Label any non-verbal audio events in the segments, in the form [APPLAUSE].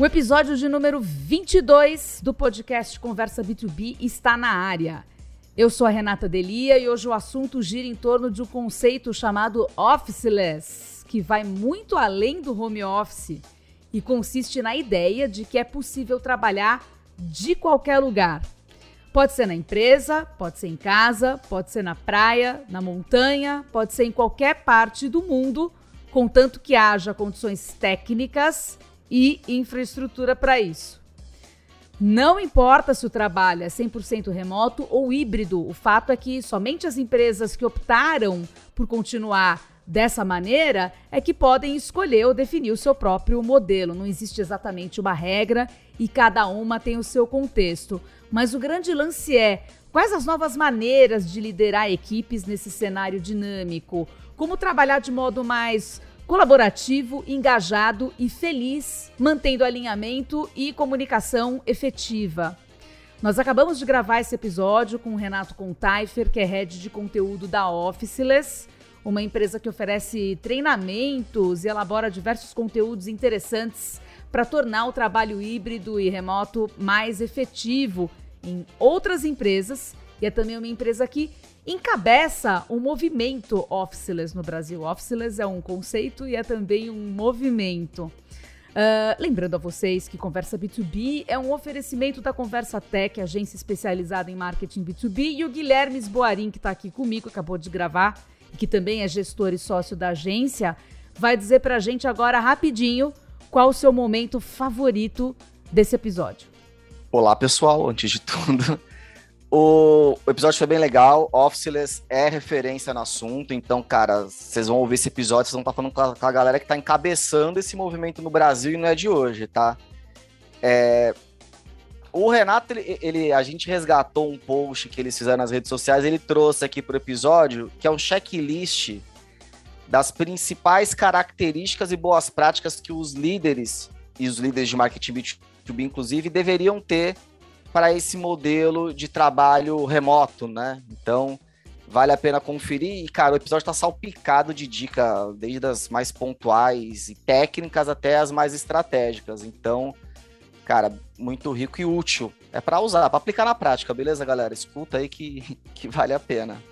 O episódio de número 22 do podcast Conversa B2B está na área. Eu sou a Renata Delia e hoje o assunto gira em torno de um conceito chamado officeless, que vai muito além do home office e consiste na ideia de que é possível trabalhar de qualquer lugar. Pode ser na empresa, pode ser em casa, pode ser na praia, na montanha, pode ser em qualquer parte do mundo, contanto que haja condições técnicas e infraestrutura para isso. Não importa se o trabalho é 100% remoto ou híbrido, o fato é que somente as empresas que optaram por continuar dessa maneira é que podem escolher ou definir o seu próprio modelo. Não existe exatamente uma regra e cada uma tem o seu contexto. Mas o grande lance é quais as novas maneiras de liderar equipes nesse cenário dinâmico? Como trabalhar de modo mais colaborativo, engajado e feliz, mantendo alinhamento e comunicação efetiva. Nós acabamos de gravar esse episódio com o Renato Contaifer, que é head de conteúdo da Officeless, uma empresa que oferece treinamentos e elabora diversos conteúdos interessantes para tornar o trabalho híbrido e remoto mais efetivo em outras empresas. E é também uma empresa que encabeça o movimento Officeless no Brasil. Officeless é um conceito e é também um movimento. Uh, lembrando a vocês que Conversa B2B é um oferecimento da Conversa Tech, agência especializada em marketing B2B, e o Guilherme Boarim, que está aqui comigo, acabou de gravar, que também é gestor e sócio da agência, vai dizer para a gente agora rapidinho qual o seu momento favorito desse episódio. Olá, pessoal. Antes de tudo, o, episódio foi bem legal. Officeless é referência no assunto. Então, cara, vocês vão ouvir esse episódio, vocês vão estar tá falando com a, com a, galera que está encabeçando esse movimento no Brasil e não é de hoje, tá? É, o Renato, ele, ele, a gente resgatou um post que eles fizeram nas redes sociais, ele trouxe aqui pro episódio, que é um checklist das principais características e boas práticas que os líderes e os líderes de marketing B2B, inclusive, deveriam ter para esse modelo de trabalho remoto, né? Então, vale a pena conferir. E, cara, o episódio está salpicado de dica, desde as mais pontuais e técnicas até as mais estratégicas. Então, cara, muito rico e útil. É para usar, para aplicar na prática, beleza, galera? Escuta aí que, [LAUGHS] que vale a pena.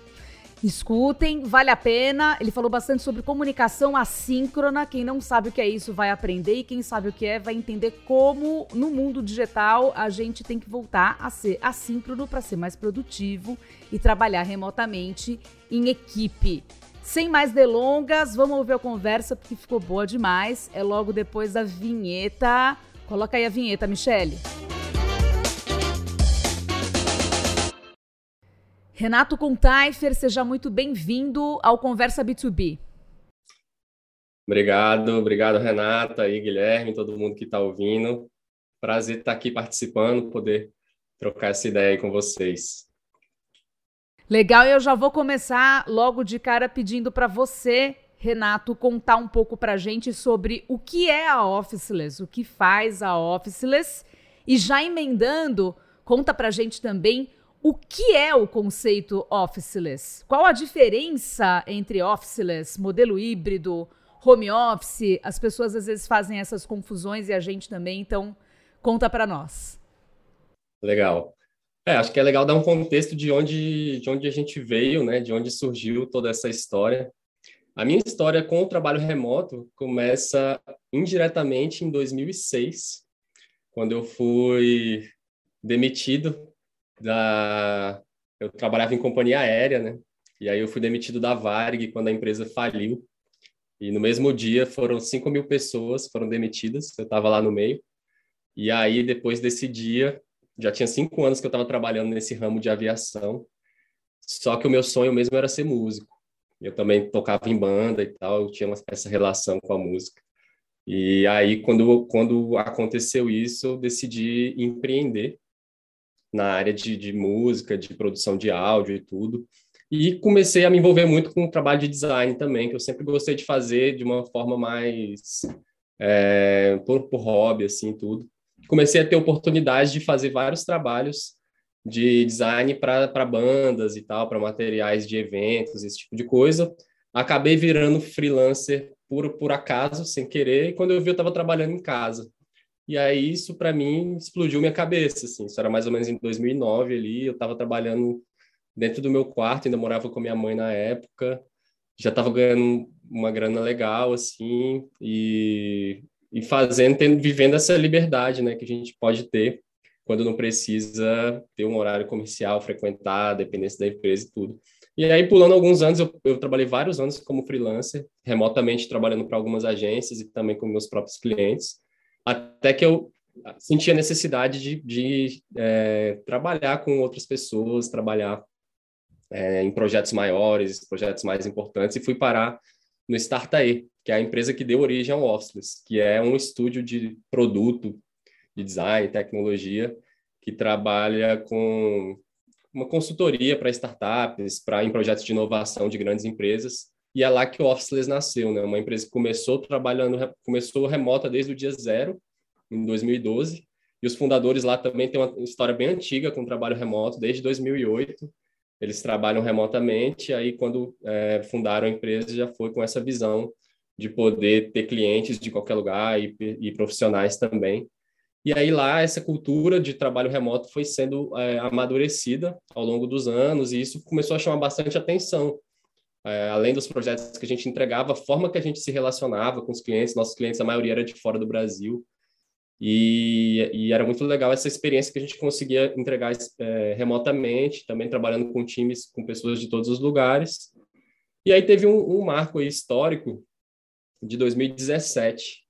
Escutem, vale a pena. Ele falou bastante sobre comunicação assíncrona. Quem não sabe o que é isso vai aprender e quem sabe o que é vai entender como no mundo digital a gente tem que voltar a ser assíncrono para ser mais produtivo e trabalhar remotamente em equipe. Sem mais delongas, vamos ouvir a conversa porque ficou boa demais. É logo depois da vinheta. Coloca aí a vinheta, Michele. Renato Contaifer, seja muito bem-vindo ao Conversa B2B. Obrigado, obrigado Renata e Guilherme, todo mundo que está ouvindo. Prazer estar aqui participando, poder trocar essa ideia aí com vocês. Legal, eu já vou começar logo de cara pedindo para você, Renato, contar um pouco para a gente sobre o que é a Officeless, o que faz a Officeless e já emendando, conta para a gente também o que é o conceito officeless? Qual a diferença entre officeless, modelo híbrido, home office? As pessoas às vezes fazem essas confusões e a gente também, então conta para nós. Legal. É, acho que é legal dar um contexto de onde, de onde a gente veio, né? De onde surgiu toda essa história. A minha história com o trabalho remoto começa indiretamente em 2006, quando eu fui demitido da. Eu trabalhava em companhia aérea, né? E aí eu fui demitido da Varg quando a empresa faliu. E no mesmo dia foram 5 mil pessoas foram demitidas, eu estava lá no meio. E aí, depois desse dia, já tinha cinco anos que eu estava trabalhando nesse ramo de aviação. Só que o meu sonho mesmo era ser músico. Eu também tocava em banda e tal, eu tinha essa relação com a música. E aí, quando, quando aconteceu isso, eu decidi empreender na área de, de música, de produção de áudio e tudo. E comecei a me envolver muito com o trabalho de design também, que eu sempre gostei de fazer de uma forma mais é, por, por hobby, assim, tudo. Comecei a ter oportunidade de fazer vários trabalhos de design para bandas e tal, para materiais de eventos, esse tipo de coisa. Acabei virando freelancer por, por acaso, sem querer, e quando eu vi, eu estava trabalhando em casa. E aí isso para mim explodiu minha cabeça, assim. Isso era mais ou menos em 2009 ali, eu estava trabalhando dentro do meu quarto, ainda morava com minha mãe na época, já estava ganhando uma grana legal assim e, e fazendo, tendo, vivendo essa liberdade, né, que a gente pode ter quando não precisa ter um horário comercial, frequentar, dependência da empresa e tudo. E aí, pulando alguns anos, eu, eu trabalhei vários anos como freelancer, remotamente trabalhando para algumas agências e também com meus próprios clientes até que eu senti a necessidade de, de é, trabalhar com outras pessoas, trabalhar é, em projetos maiores, projetos mais importantes, e fui parar no Startae, que é a empresa que deu origem ao Officeless, que é um estúdio de produto, de design, tecnologia, que trabalha com uma consultoria para startups, para em projetos de inovação de grandes empresas, e é lá que o Officeless nasceu, né? Uma empresa que começou trabalhando, começou remota desde o dia zero, em 2012. E os fundadores lá também têm uma história bem antiga com trabalho remoto, desde 2008. Eles trabalham remotamente, aí quando é, fundaram a empresa já foi com essa visão de poder ter clientes de qualquer lugar e, e profissionais também. E aí lá essa cultura de trabalho remoto foi sendo é, amadurecida ao longo dos anos e isso começou a chamar bastante atenção é, além dos projetos que a gente entregava, a forma que a gente se relacionava com os clientes, nossos clientes, a maioria era de fora do Brasil, e, e era muito legal essa experiência que a gente conseguia entregar é, remotamente, também trabalhando com times, com pessoas de todos os lugares. E aí teve um, um marco histórico de 2017,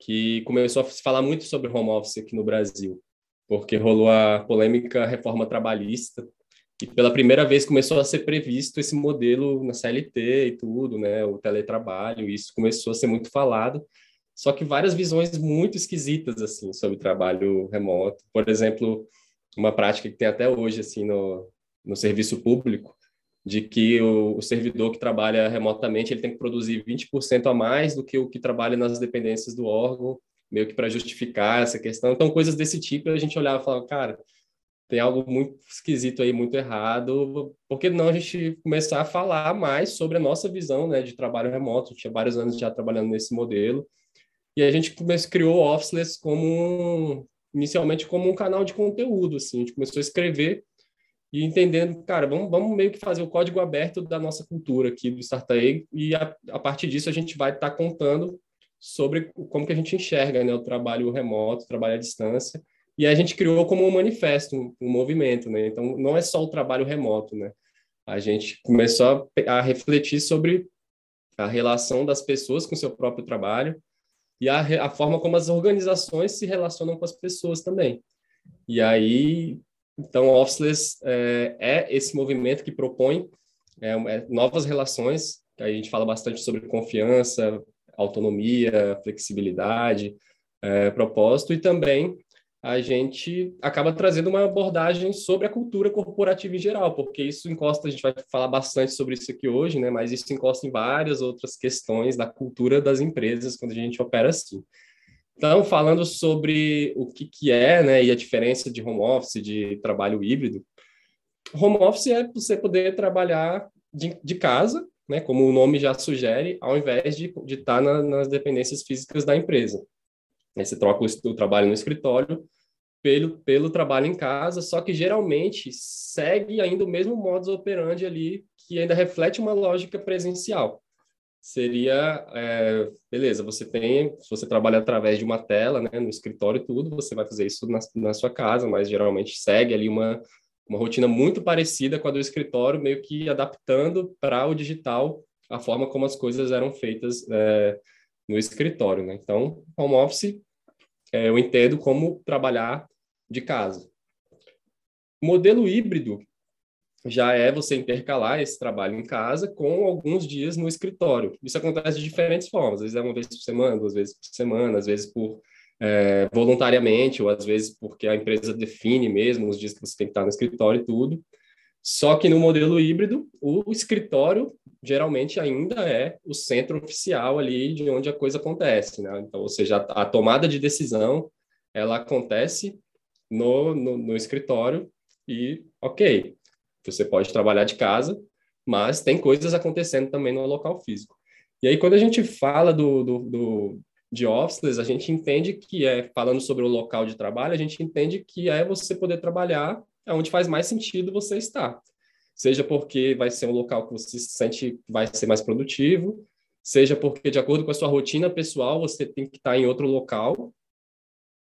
que começou a se falar muito sobre home office aqui no Brasil, porque rolou a polêmica reforma trabalhista, e pela primeira vez começou a ser previsto esse modelo na CLT e tudo, né, o teletrabalho, isso começou a ser muito falado, só que várias visões muito esquisitas assim sobre trabalho remoto. Por exemplo, uma prática que tem até hoje assim no, no serviço público, de que o, o, servidor que trabalha remotamente ele tem que produzir 20% a mais do que o que trabalha nas dependências do órgão, meio que para justificar essa questão. Então, coisas desse tipo, a gente olhava e falava, cara, tem algo muito esquisito aí, muito errado. Por que não a gente começar a falar mais sobre a nossa visão né, de trabalho remoto? Tinha vários anos já trabalhando nesse modelo. E a gente começou, criou o Officeless como um, inicialmente como um canal de conteúdo. Assim. A gente começou a escrever e entendendo, cara, vamos, vamos meio que fazer o código aberto da nossa cultura aqui do Startup e a, a partir disso a gente vai estar tá contando sobre como que a gente enxerga né, o trabalho remoto, o trabalho à distância e a gente criou como um manifesto, um, movimento, né? Então, não é só o trabalho remoto, né? A gente começou a, a refletir sobre a relação das pessoas com o seu próprio trabalho e a, a forma como as organizações se relacionam com as pessoas também. E aí, então, Officeless é, é esse movimento que propõe é, é, novas relações, que a gente fala bastante sobre confiança, autonomia, flexibilidade, é, propósito, e também a gente acaba trazendo uma abordagem sobre a cultura corporativa em geral, porque isso encosta, a gente vai falar bastante sobre isso aqui hoje, né? Mas isso encosta em várias outras questões da cultura das empresas quando a gente opera assim. Então, falando sobre o que, que é, né, e a diferença de home office, de trabalho híbrido, home office é você poder trabalhar de, de casa, né, como o nome já sugere, ao invés de, de estar na, nas dependências físicas da empresa. Aí você troca o, o trabalho no escritório pelo, pelo trabalho em casa, só que geralmente segue ainda o mesmo modus operandi ali, que ainda reflete uma lógica presencial. Seria, é, beleza, você tem, se você trabalha através de uma tela, né, no escritório e tudo, você vai fazer isso na, na sua casa, mas geralmente segue ali uma, uma rotina muito parecida com a do escritório, meio que adaptando para o digital a forma como as coisas eram feitas é, no escritório, né? Então, home office é, eu entendo como trabalhar de casa. modelo híbrido já é você intercalar esse trabalho em casa com alguns dias no escritório. Isso acontece de diferentes formas. Às vezes é uma vez por semana, duas vezes por semana, às vezes por é, voluntariamente, ou às vezes porque a empresa define mesmo os dias que você tem que estar no escritório e tudo. Só que no modelo híbrido, o escritório geralmente ainda é o centro oficial ali de onde a coisa acontece, né? Então, ou seja, a, tomada de decisão ela acontece no, no, no, escritório e, ok, você pode trabalhar de casa, mas tem coisas acontecendo também no local físico. E aí, quando a gente fala do, do, do de officeless, a gente entende que é, falando sobre o local de trabalho, a gente entende que é você poder trabalhar onde faz mais sentido você estar. Seja porque vai ser um local que você se sente vai ser mais produtivo, seja porque, de acordo com a sua rotina pessoal, você tem que estar em outro local,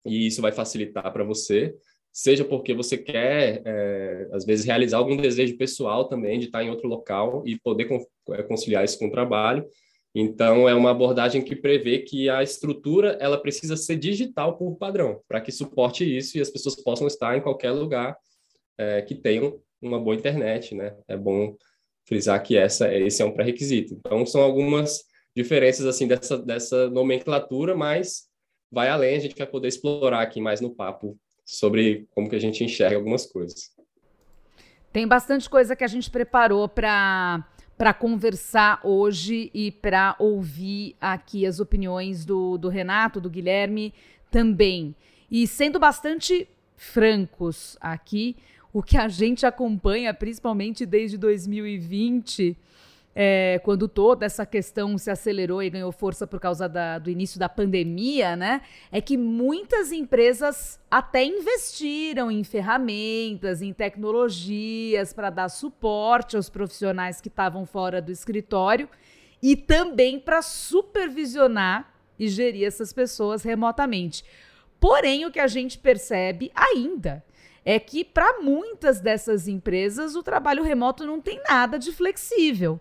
e isso vai facilitar para você, seja porque você quer, é, às vezes, realizar algum desejo pessoal também de estar em outro local e poder é, conciliar isso com o trabalho. Então, é uma abordagem que prevê que a estrutura ela precisa ser digital por padrão, para que suporte isso e as pessoas possam estar em qualquer lugar é, que tenham uma boa internet, né? É bom frisar que essa, esse é um pré-requisito. Então, são algumas diferenças assim dessa, dessa nomenclatura, mas vai além, a gente vai poder explorar aqui mais no papo sobre como que a gente enxerga algumas coisas. Tem bastante coisa que a gente preparou para para conversar hoje e para ouvir aqui as opiniões do, do Renato, do Guilherme também. E sendo bastante francos aqui, o que a gente acompanha, principalmente desde 2020, é, quando toda essa questão se acelerou e ganhou força por causa da, do início da pandemia, né? É que muitas empresas até investiram em ferramentas, em tecnologias para dar suporte aos profissionais que estavam fora do escritório e também para supervisionar e gerir essas pessoas remotamente. Porém, o que a gente percebe ainda é que para muitas dessas empresas o trabalho remoto não tem nada de flexível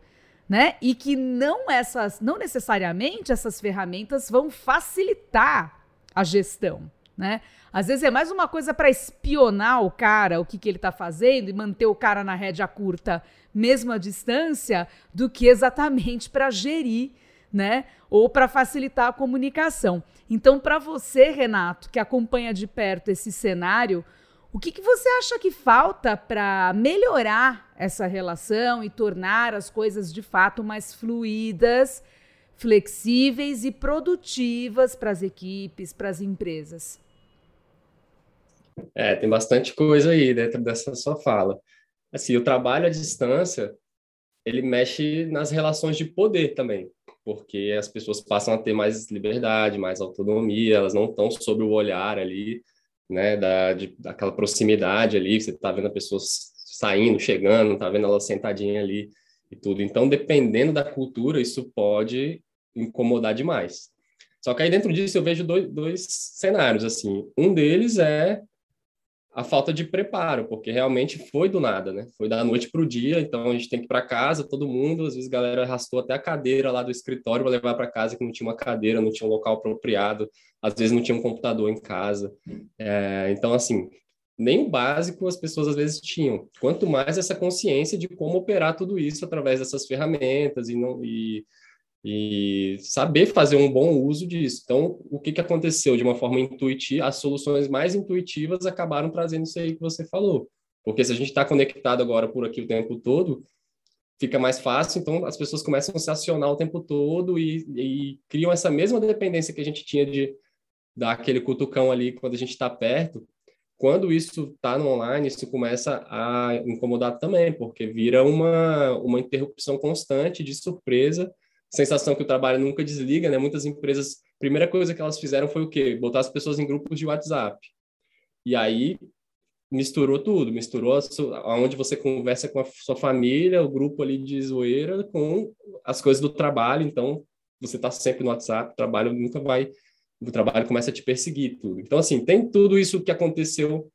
né? E que não essas, não necessariamente essas ferramentas vão facilitar a gestão, né? Às vezes é mais uma coisa para espionar o cara, o que, que ele está fazendo e manter o cara na rédea curta, mesmo à distância, do que exatamente para gerir, né? Ou para facilitar a comunicação. Então, para você, Renato, que acompanha de perto esse cenário, o que, que você acha que falta para melhorar essa relação e tornar as coisas de fato mais fluídas, flexíveis e produtivas para as equipes, para as empresas? É, tem bastante coisa aí dentro dessa sua fala. Assim, o trabalho à distância, ele mexe nas relações de poder também, porque as pessoas passam a ter mais liberdade, mais autonomia, elas não estão sob o olhar ali né, da, de, daquela proximidade ali, você está vendo a pessoa saindo, chegando, está vendo ela sentadinha ali e tudo. Então, dependendo da cultura, isso pode incomodar demais. Só que aí dentro disso eu vejo dois, dois cenários, assim. Um deles é a falta de preparo, porque realmente foi do nada, né? Foi da noite para o dia, então a gente tem que ir para casa, todo mundo, às vezes a galera arrastou até a cadeira lá do escritório para levar para casa, que não tinha uma cadeira, não tinha um local apropriado, às vezes não tinha um computador em casa. É, então, assim, nem o básico as pessoas às vezes tinham. Quanto mais essa consciência de como operar tudo isso através dessas ferramentas e não e e saber fazer um bom uso disso. Então, o que, que aconteceu de uma forma intuitiva? As soluções mais intuitivas acabaram trazendo isso aí que você falou. Porque se a gente está conectado agora por aqui o tempo todo, fica mais fácil, então as pessoas começam a se acionar o tempo todo e, e criam essa mesma dependência que a gente tinha de dar aquele cutucão ali quando a gente está perto. Quando isso está no online, isso começa a incomodar também, porque vira uma, uma interrupção constante de surpresa sensação que o trabalho nunca desliga, né? Muitas empresas, primeira coisa que elas fizeram foi o quê? Botar as pessoas em grupos de WhatsApp. E aí misturou tudo, misturou aonde você conversa com a sua família, o grupo ali de zoeira com as coisas do trabalho, então você está sempre no WhatsApp, o trabalho nunca vai, o trabalho começa a te perseguir tudo. Então assim, tem tudo isso que aconteceu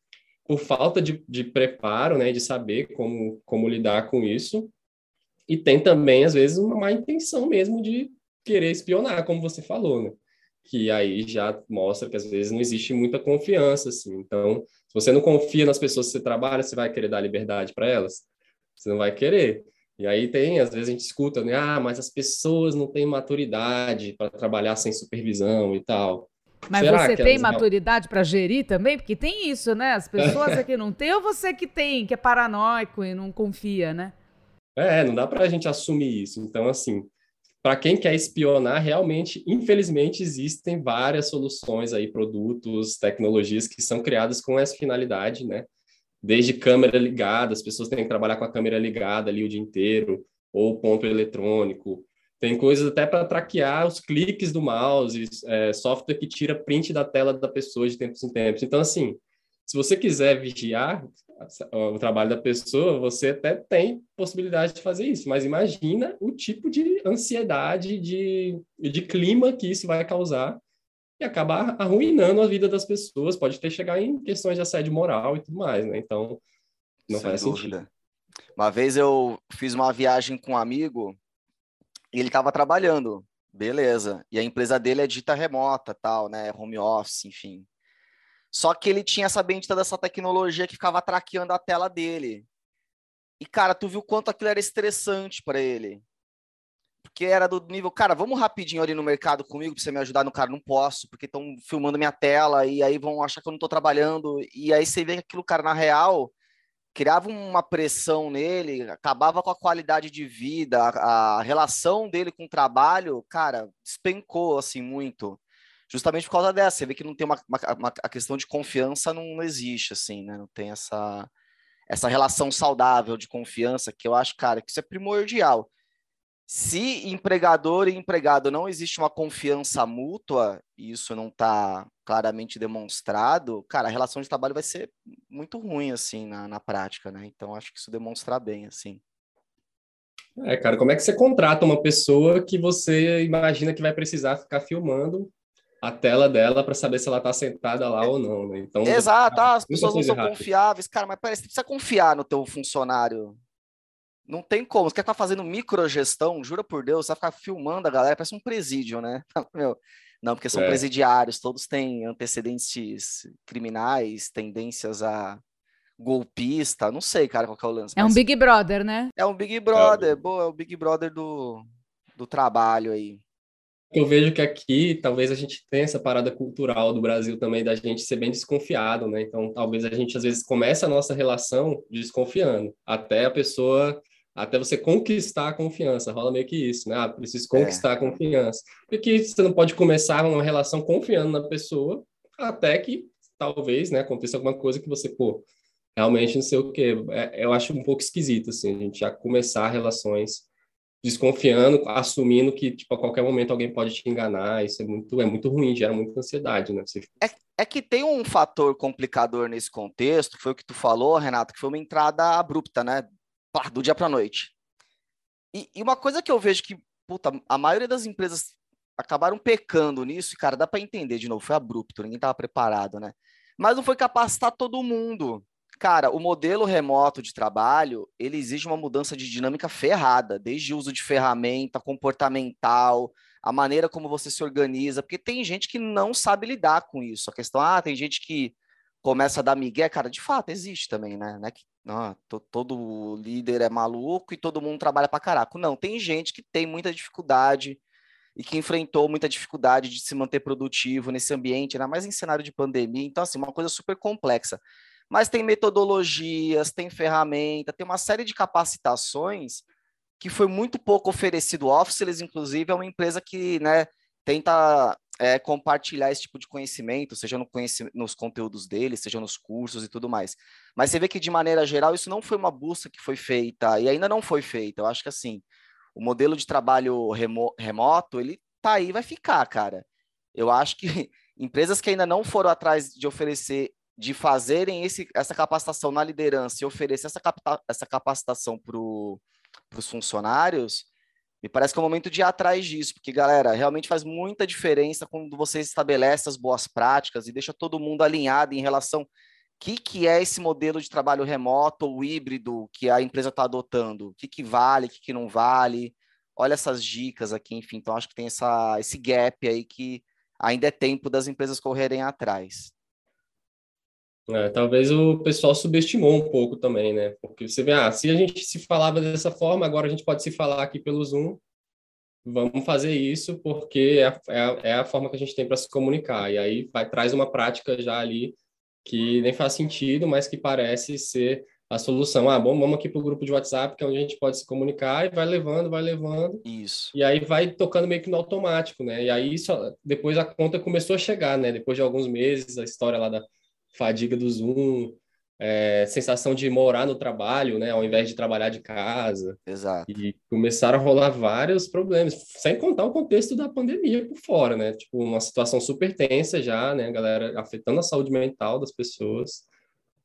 por falta de, de preparo, né, de saber como como lidar com isso, e tem também, às vezes, uma má intenção mesmo de querer espionar, como você falou, né? Que aí já mostra que às vezes não existe muita confiança, assim. Então, se você não confia nas pessoas que você trabalha, você vai querer dar liberdade para elas? Você não vai querer. E aí tem, às vezes a gente escuta, né? Ah, mas as pessoas não têm maturidade para trabalhar sem supervisão e tal. Mas Será você tem maturidade para gerir também? Porque tem isso, né? As pessoas [LAUGHS] aqui não têm ou você que tem, que é paranoico e não confia, né? É, não dá para a gente assumir isso. Então, assim, para quem quer espionar, realmente, infelizmente, existem várias soluções aí, produtos, tecnologias que são criadas com essa finalidade, né? Desde câmera ligada, as pessoas têm que trabalhar com a câmera ligada ali o dia inteiro, ou ponto eletrônico. Tem coisas até para traquear os cliques do mouse, é, software que tira print da tela da pessoa de tempos em tempos. Então, assim, se você quiser vigiar o trabalho da pessoa, você até tem possibilidade de fazer isso, mas imagina o tipo de ansiedade, de, de clima que isso vai causar e acabar arruinando a vida das pessoas, pode ter chegar em questões de assédio moral e tudo mais, né? Então, não Sem faz dúvida. sentido. Uma vez eu fiz uma viagem com um amigo e ele estava trabalhando, beleza. E a empresa dele é dita remota, tal, né? Home office, enfim. Só que ele tinha essa bendita dessa tecnologia que ficava traqueando a tela dele. E, cara, tu viu quanto aquilo era estressante para ele. Porque era do nível, cara, vamos rapidinho ali no mercado comigo pra você me ajudar no cara, não posso, porque estão filmando minha tela e aí vão achar que eu não tô trabalhando. E aí você vê que aquilo, cara, na real, criava uma pressão nele, acabava com a qualidade de vida, a, a relação dele com o trabalho, cara, despencou assim muito. Justamente por causa dessa, você vê que não tem uma, uma, uma a questão de confiança não, não, existe assim, né? Não tem essa essa relação saudável de confiança que eu acho, cara, que isso é primordial. Se empregador e empregado não existe uma confiança mútua, e isso não está claramente demonstrado, cara, a relação de trabalho vai ser muito ruim, assim, na, na prática, né? Então, acho que isso demonstra bem, assim. É, cara, como é que você contrata uma pessoa que você imagina que vai precisar ficar filmando a tela dela para saber se ela está sentada lá ou não, né? Então, Exato, ah, as pessoas não são confiáveis. Cara, mas parece que precisa confiar no teu funcionário não tem como. Você quer estar fazendo microgestão, jura por Deus, você vai ficar filmando a galera, parece um presídio, né? [LAUGHS] Meu, não, porque são é. presidiários, todos têm antecedentes criminais, tendências a golpista, não sei, cara, qual é o lance. É um Big Brother, né? É um Big Brother, é, boa, é o Big Brother do, do trabalho aí. Eu vejo que aqui talvez a gente tenha essa parada cultural do Brasil também da gente ser bem desconfiado, né? Então talvez a gente às vezes comece a nossa relação desconfiando, até a pessoa até você conquistar a confiança. Rola meio que isso, né? Ah, preciso conquistar é. a confiança. Porque você não pode começar uma relação confiando na pessoa até que talvez, né, aconteça alguma coisa que você, pô, realmente não sei o quê. É, eu acho um pouco esquisito, assim, a gente já começar relações desconfiando, assumindo que, tipo, a qualquer momento alguém pode te enganar. Isso é muito, é muito ruim, gera muita ansiedade, né? Você... É, é que tem um fator complicador nesse contexto, foi o que tu falou, Renato, que foi uma entrada abrupta, né? do dia para noite. E, e, uma coisa que eu vejo que, puta, a maioria das empresas acabaram pecando nisso, e, cara, dá para entender de novo, foi abrupto, ninguém estava preparado, né? Mas não foi capacitar todo mundo. Cara, o modelo remoto de trabalho, ele exige uma mudança de dinâmica ferrada, desde o uso de ferramenta, comportamental, a maneira como você se organiza, porque tem gente que não sabe lidar com isso. A questão, ah, tem gente que começa a dar migué, cara, de fato existe também, né? Não é que ah, todo líder é maluco e todo mundo trabalha para caraco. Não, tem gente que tem muita dificuldade e que enfrentou muita dificuldade de se manter produtivo nesse ambiente, ainda mais em cenário de pandemia. Então, assim, uma coisa super complexa. Mas tem metodologias, tem ferramenta, tem uma série de capacitações que foi muito pouco oferecido. O inclusive, é uma empresa que né, tenta é, compartilhar esse tipo de conhecimento, seja no nos conteúdos dele, seja nos cursos e tudo mais. Mas você vê que, de maneira geral, isso não foi uma busca que foi feita e ainda não foi feita. Eu acho que, assim, o modelo de trabalho remo remoto, ele tá aí vai ficar, cara. Eu acho que [LAUGHS] empresas que ainda não foram atrás de oferecer, de fazerem esse, essa capacitação na liderança e oferecer essa, essa capacitação para os funcionários, me parece que é o momento de ir atrás disso, porque, galera, realmente faz muita diferença quando você estabelece as boas práticas e deixa todo mundo alinhado em relação o que, que é esse modelo de trabalho remoto ou híbrido que a empresa está adotando, o que, que vale, o que, que não vale. Olha essas dicas aqui, enfim. Então, acho que tem essa, esse gap aí que ainda é tempo das empresas correrem atrás. É, talvez o pessoal subestimou um pouco também, né? Porque você vê, ah, se a gente se falava dessa forma, agora a gente pode se falar aqui pelo Zoom. Vamos fazer isso porque é a, é a, é a forma que a gente tem para se comunicar. E aí vai, traz uma prática já ali que nem faz sentido, mas que parece ser a solução. Ah, bom, vamos aqui para o grupo de WhatsApp, que é onde a gente pode se comunicar, e vai levando, vai levando. Isso. E aí vai tocando meio que no automático, né? E aí só, depois a conta começou a chegar, né? Depois de alguns meses, a história lá da fadiga do Zoom, é, sensação de morar no trabalho, né, ao invés de trabalhar de casa. Exato. E começaram a rolar vários problemas, sem contar o contexto da pandemia por fora, né? Tipo, uma situação super tensa já, né, galera afetando a saúde mental das pessoas.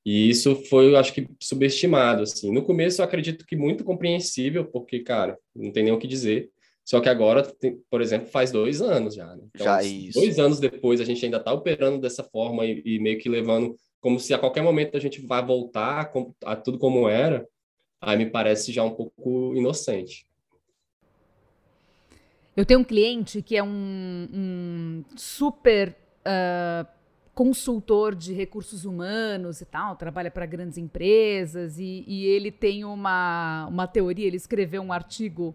E isso foi, eu acho que, subestimado, assim. No começo, eu acredito que muito compreensível, porque, cara, não tem nem o que dizer. Só que agora, tem, por exemplo, faz dois anos já, né? Então, já isso. Dois anos depois, a gente ainda está operando dessa forma e, e, meio que levando como se a qualquer momento a gente vai voltar a, a tudo como era. Aí me parece já um pouco inocente. Eu tenho um cliente que é um, um super uh, consultor de recursos humanos e tal, trabalha para grandes empresas e, e, ele tem uma, uma teoria, ele escreveu um artigo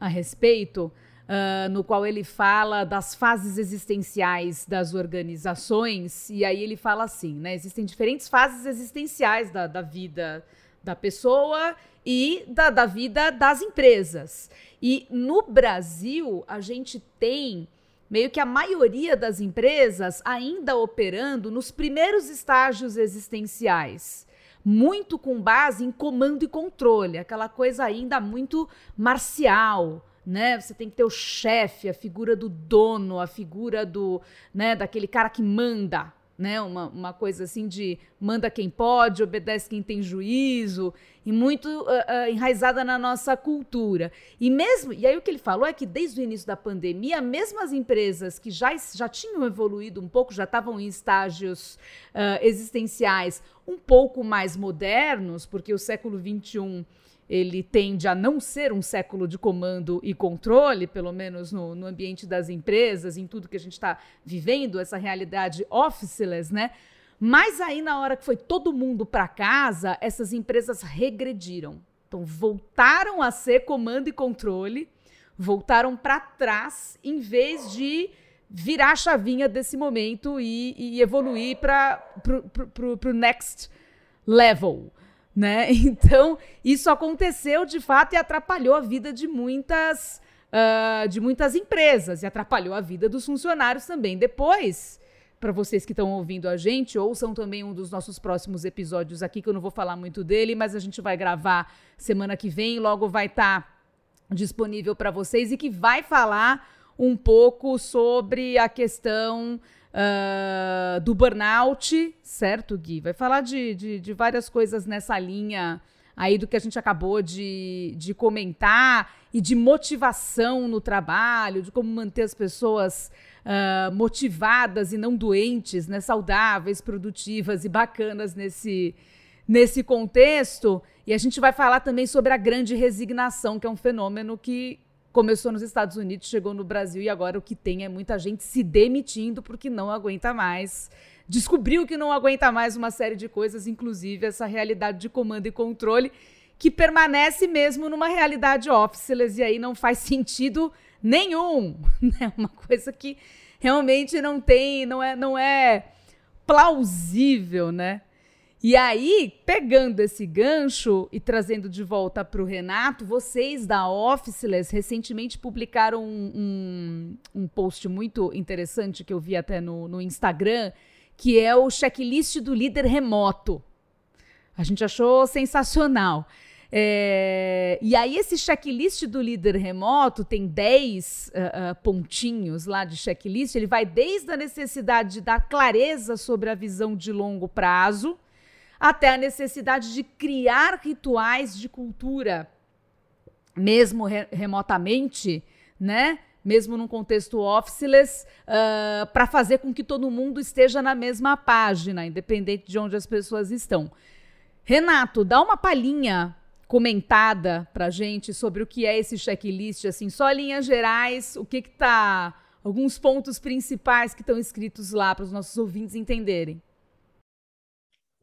a respeito, uh, no qual ele fala das fases existenciais das organizações, e aí ele fala assim, né? Existem diferentes fases existenciais da, da vida da pessoa e da, da vida das empresas. E no Brasil, a gente tem meio que a maioria das empresas ainda operando nos primeiros estágios existenciais, muito com base em comando e controle, aquela coisa ainda muito marcial, né? Você tem que ter o chefe, a figura do dono, a figura do, né, daquele cara que manda, né? Uma, uma coisa assim de manda quem pode, obedece quem tem juízo, e muito uh, uh, enraizada na nossa cultura. E mesmo, e aí o que ele falou é que desde o início da pandemia, mesmo as empresas que já, já tinham evoluído um pouco, já estavam em estágios uh, existenciais um pouco mais modernos, porque o século XXI ele tende a não ser um século de comando e controle, pelo menos no, no ambiente das empresas, em tudo que a gente está vivendo, essa realidade officeless, né? Mas aí, na hora que foi todo mundo para casa, essas empresas regrediram. Então, voltaram a ser comando e controle, voltaram para trás, em vez de virar a chavinha desse momento e, e evoluir para o next level né? [LAUGHS] Então, isso aconteceu de fato e atrapalhou a vida de muitas, uh, de muitas empresas e atrapalhou a vida dos funcionários também. Depois, para vocês que estão ouvindo a gente, ouçam também um dos nossos próximos episódios aqui, que eu não vou falar muito dele, mas a gente vai gravar semana que vem, logo vai estar tá disponível para vocês e que vai falar um pouco sobre a questão uh, do burnout, certo, Gui? Vai falar de, de, de, várias coisas nessa linha aí do que a gente acabou de, de comentar e de motivação no trabalho, de como manter as pessoas uh, motivadas e não doentes, né? saudáveis, produtivas e bacanas nesse, nesse contexto. E a gente vai falar também sobre a grande resignação, que é um fenômeno que começou nos Estados Unidos, chegou no Brasil e agora o que tem é muita gente se demitindo porque não aguenta mais. Descobriu que não aguenta mais uma série de coisas, inclusive essa realidade de comando e controle, que permanece mesmo numa realidade officeless e aí não faz [LAUGHS] sentido nenhum. [LAUGHS] Né? Uma coisa que realmente não tem, não é, não é plausível, né? E aí, pegando esse gancho e trazendo de volta para o Renato, vocês da Officeless recentemente publicaram um, um, um, post muito interessante que eu vi até no, no Instagram, que é o checklist do líder remoto. A gente achou sensacional. É, e aí, esse checklist do líder remoto tem 10 uh, uh, pontinhos lá de checklist. Ele vai desde a necessidade de dar clareza sobre a visão de longo prazo até a necessidade de criar rituais de cultura, mesmo re remotamente, né? Mesmo num contexto officeless, uh, para fazer com que todo mundo esteja na mesma página, independente de onde as pessoas estão. Renato, dá uma palhinha comentada para gente sobre o que é esse checklist, assim, só linhas gerais, o que que tá, alguns pontos principais que estão escritos lá para os nossos ouvintes entenderem.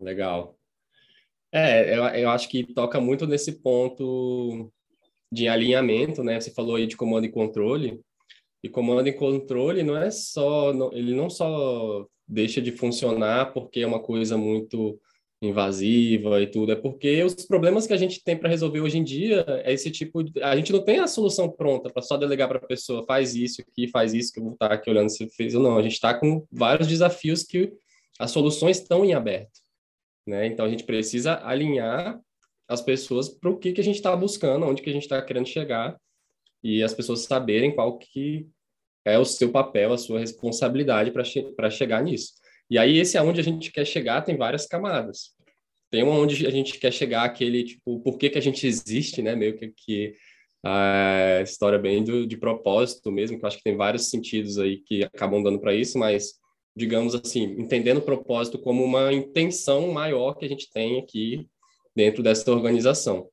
Legal. É, eu, eu acho que toca muito nesse ponto de alinhamento, né? Você falou aí de comando e controle. E comando e controle não é só, ele não só deixa de funcionar porque é uma coisa muito invasiva e tudo, é porque os problemas que a gente tem para resolver hoje em dia é esse tipo de, a gente não tem a solução pronta para só delegar para a pessoa, faz isso aqui, faz isso que eu vou estar aqui olhando se fez ou não. A gente está com vários desafios que as soluções estão em aberto. Né? Então a gente precisa alinhar as pessoas para o que, que a gente está buscando, onde que a gente está querendo chegar e as pessoas saberem qual que é o seu papel, a sua responsabilidade para che chegar nisso. E aí esse aonde a gente quer chegar tem várias camadas. Tem uma onde a gente quer chegar aquele tipo por que, que a gente existe, né? Meio que, que a história bem do, de propósito mesmo, que eu acho que tem vários sentidos aí que acabam dando para isso, mas digamos assim, entendendo o propósito como uma intenção maior que a gente tem aqui dentro dessa organização.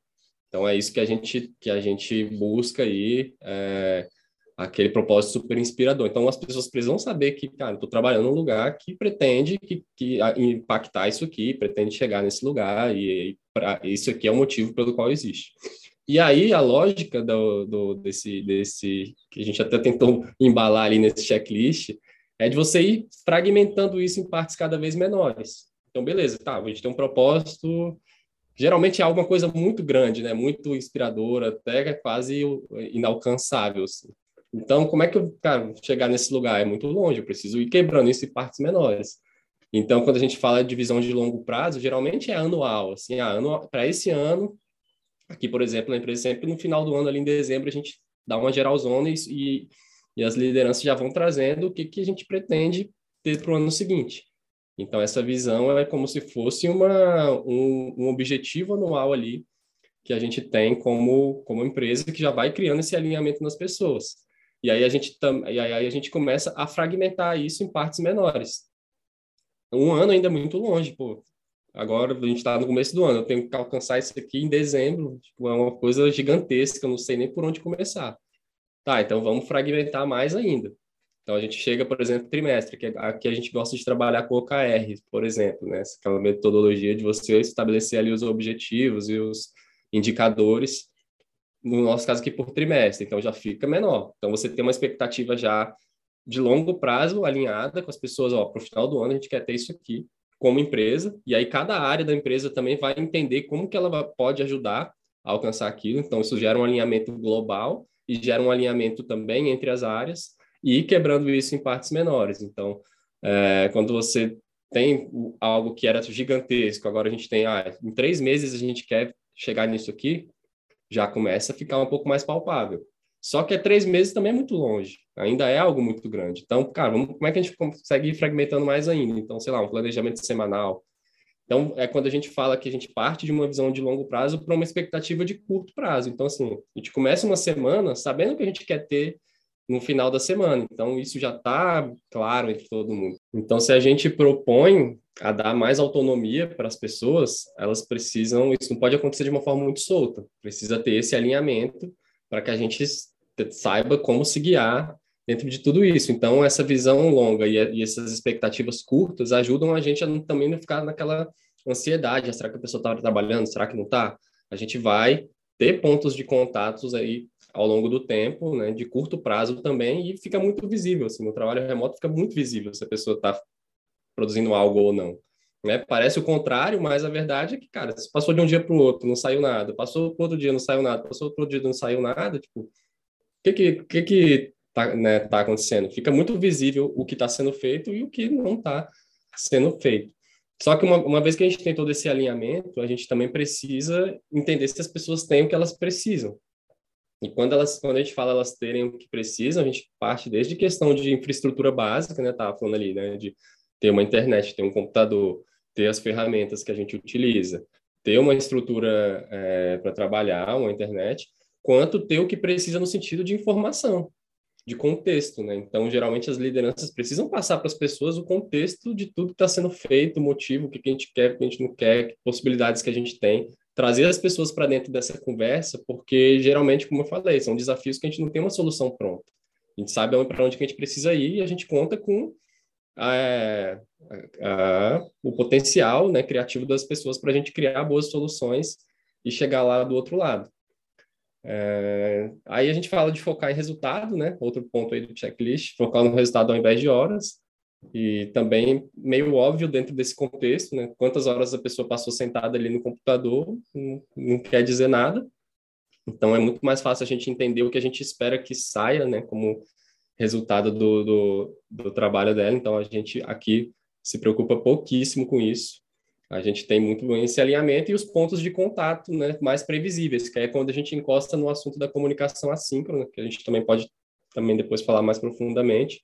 Então é isso que a gente que a gente busca aí, é, aquele propósito super inspirador. Então as pessoas precisam saber que, cara, estou trabalhando num lugar que pretende que, que impactar isso aqui, pretende chegar nesse lugar e, e isso aqui é o motivo pelo qual existe. E aí a lógica do, do, desse, desse que a gente até tentou embalar ali nesse checklist é de você ir fragmentando isso em partes cada vez menores. Então, beleza, tá, a gente tem um propósito, geralmente é alguma coisa muito grande, né, muito inspiradora, até quase inalcançável. Assim. Então, como é que eu, cara, chegar nesse lugar? É muito longe, eu preciso ir quebrando isso em partes menores. Então, quando a gente fala de visão de longo prazo, geralmente é anual, assim, ah, para esse ano, Aqui, por exemplo, na empresa, sempre no final do ano, ali em dezembro, a gente dá uma geralzona e, e as lideranças já vão trazendo o que, que a gente pretende ter para o ano seguinte. Então, essa visão é como se fosse uma, um, um objetivo anual ali que a gente tem como, como empresa que já vai criando esse alinhamento nas pessoas. E aí a gente tam, e aí a gente começa a fragmentar isso em partes menores. Um ano ainda é muito longe, pô. Agora a gente está no começo do ano, eu tenho que alcançar isso aqui em dezembro, tipo, é uma coisa gigantesca, eu não sei nem por onde começar. Tá, então vamos fragmentar mais ainda. Então a gente chega, por exemplo, trimestre, que é aqui a gente gosta de trabalhar com OKR, por exemplo, né? Aquela metodologia de você estabelecer ali os objetivos e os indicadores, no nosso caso aqui por trimestre, então já fica menor. Então você tem uma expectativa já de longo prazo alinhada com as pessoas, ó, para o final do ano a gente quer ter isso aqui como empresa, e aí cada área da empresa também vai entender como que ela pode ajudar a alcançar aquilo. Então, isso gera um alinhamento global e gera um alinhamento também entre as áreas e quebrando isso em partes menores. Então, é, quando você tem algo que era gigantesco, agora a gente tem, ah, em três meses a gente quer chegar nisso aqui, já começa a ficar um pouco mais palpável. Só que é três meses também é muito longe, ainda é algo muito grande. Então, cara, vamos, como é que a gente consegue ir fragmentando mais ainda? Então, sei lá, um planejamento semanal. Então, é quando a gente fala que a gente parte de uma visão de longo prazo para uma expectativa de curto prazo. Então, assim, a gente começa uma semana sabendo o que a gente quer ter no final da semana. Então, isso já está claro entre todo mundo. Então, se a gente propõe a dar mais autonomia para as pessoas, elas precisam, isso não pode acontecer de uma forma muito solta, precisa ter esse alinhamento para que a gente saiba como se guiar dentro de tudo isso. Então, essa visão longa e, e essas expectativas curtas ajudam a gente a não, também não ficar naquela ansiedade. Será que a pessoa está trabalhando? Será que não está? A gente vai ter pontos de contatos aí ao longo do tempo, né, de curto prazo também, e fica muito visível. Assim, no trabalho remoto fica muito visível se a pessoa está produzindo algo ou não. Né? Parece o contrário, mas a verdade é que, cara, se passou de um dia para o outro, não saiu nada, passou para outro dia, não saiu nada, passou para outro dia, não saiu nada, tipo, o que que, que, que tá, né, tá acontecendo? Fica muito visível o que está sendo feito e o que não está sendo feito. Só que uma, uma vez que a gente tem todo esse alinhamento, a gente também precisa entender se as pessoas têm o que elas precisam. E quando elas, quando a gente fala elas terem o que precisam, a gente parte desde questão de infraestrutura básica, né? Tava falando ali, né? De ter uma internet, ter um computador, ter as ferramentas que a gente utiliza, ter uma estrutura é, para trabalhar, uma internet, quanto ter o que precisa no sentido de informação, de contexto, né? Então, geralmente as lideranças precisam passar para as pessoas o contexto de tudo que está sendo feito, o motivo, o que, a gente quer, o que a gente não quer, que possibilidades que a gente tem, trazer as pessoas para dentro dessa conversa, porque geralmente, como eu falei, são desafios que a gente não tem uma solução pronta. A gente sabe para onde que a gente precisa ir e a gente conta com é, o potencial né, criativo das pessoas para a gente criar boas soluções e chegar lá do outro lado. É, aí a gente fala de focar em resultado, né? Outro ponto aí do checklist, focar no resultado ao invés de horas. E também meio óbvio dentro desse contexto, né? Quantas horas a pessoa passou sentada ali no computador não, não quer dizer nada. Então é muito mais fácil a gente entender o que a gente espera que saia, né? Como resultado do, do, do trabalho dela. Então, a gente aqui se preocupa pouquíssimo com isso. A gente tem muito esse alinhamento e os pontos de contato né, mais previsíveis, que é quando a gente encosta no assunto da comunicação assíncrona, que a gente também pode também depois falar mais profundamente.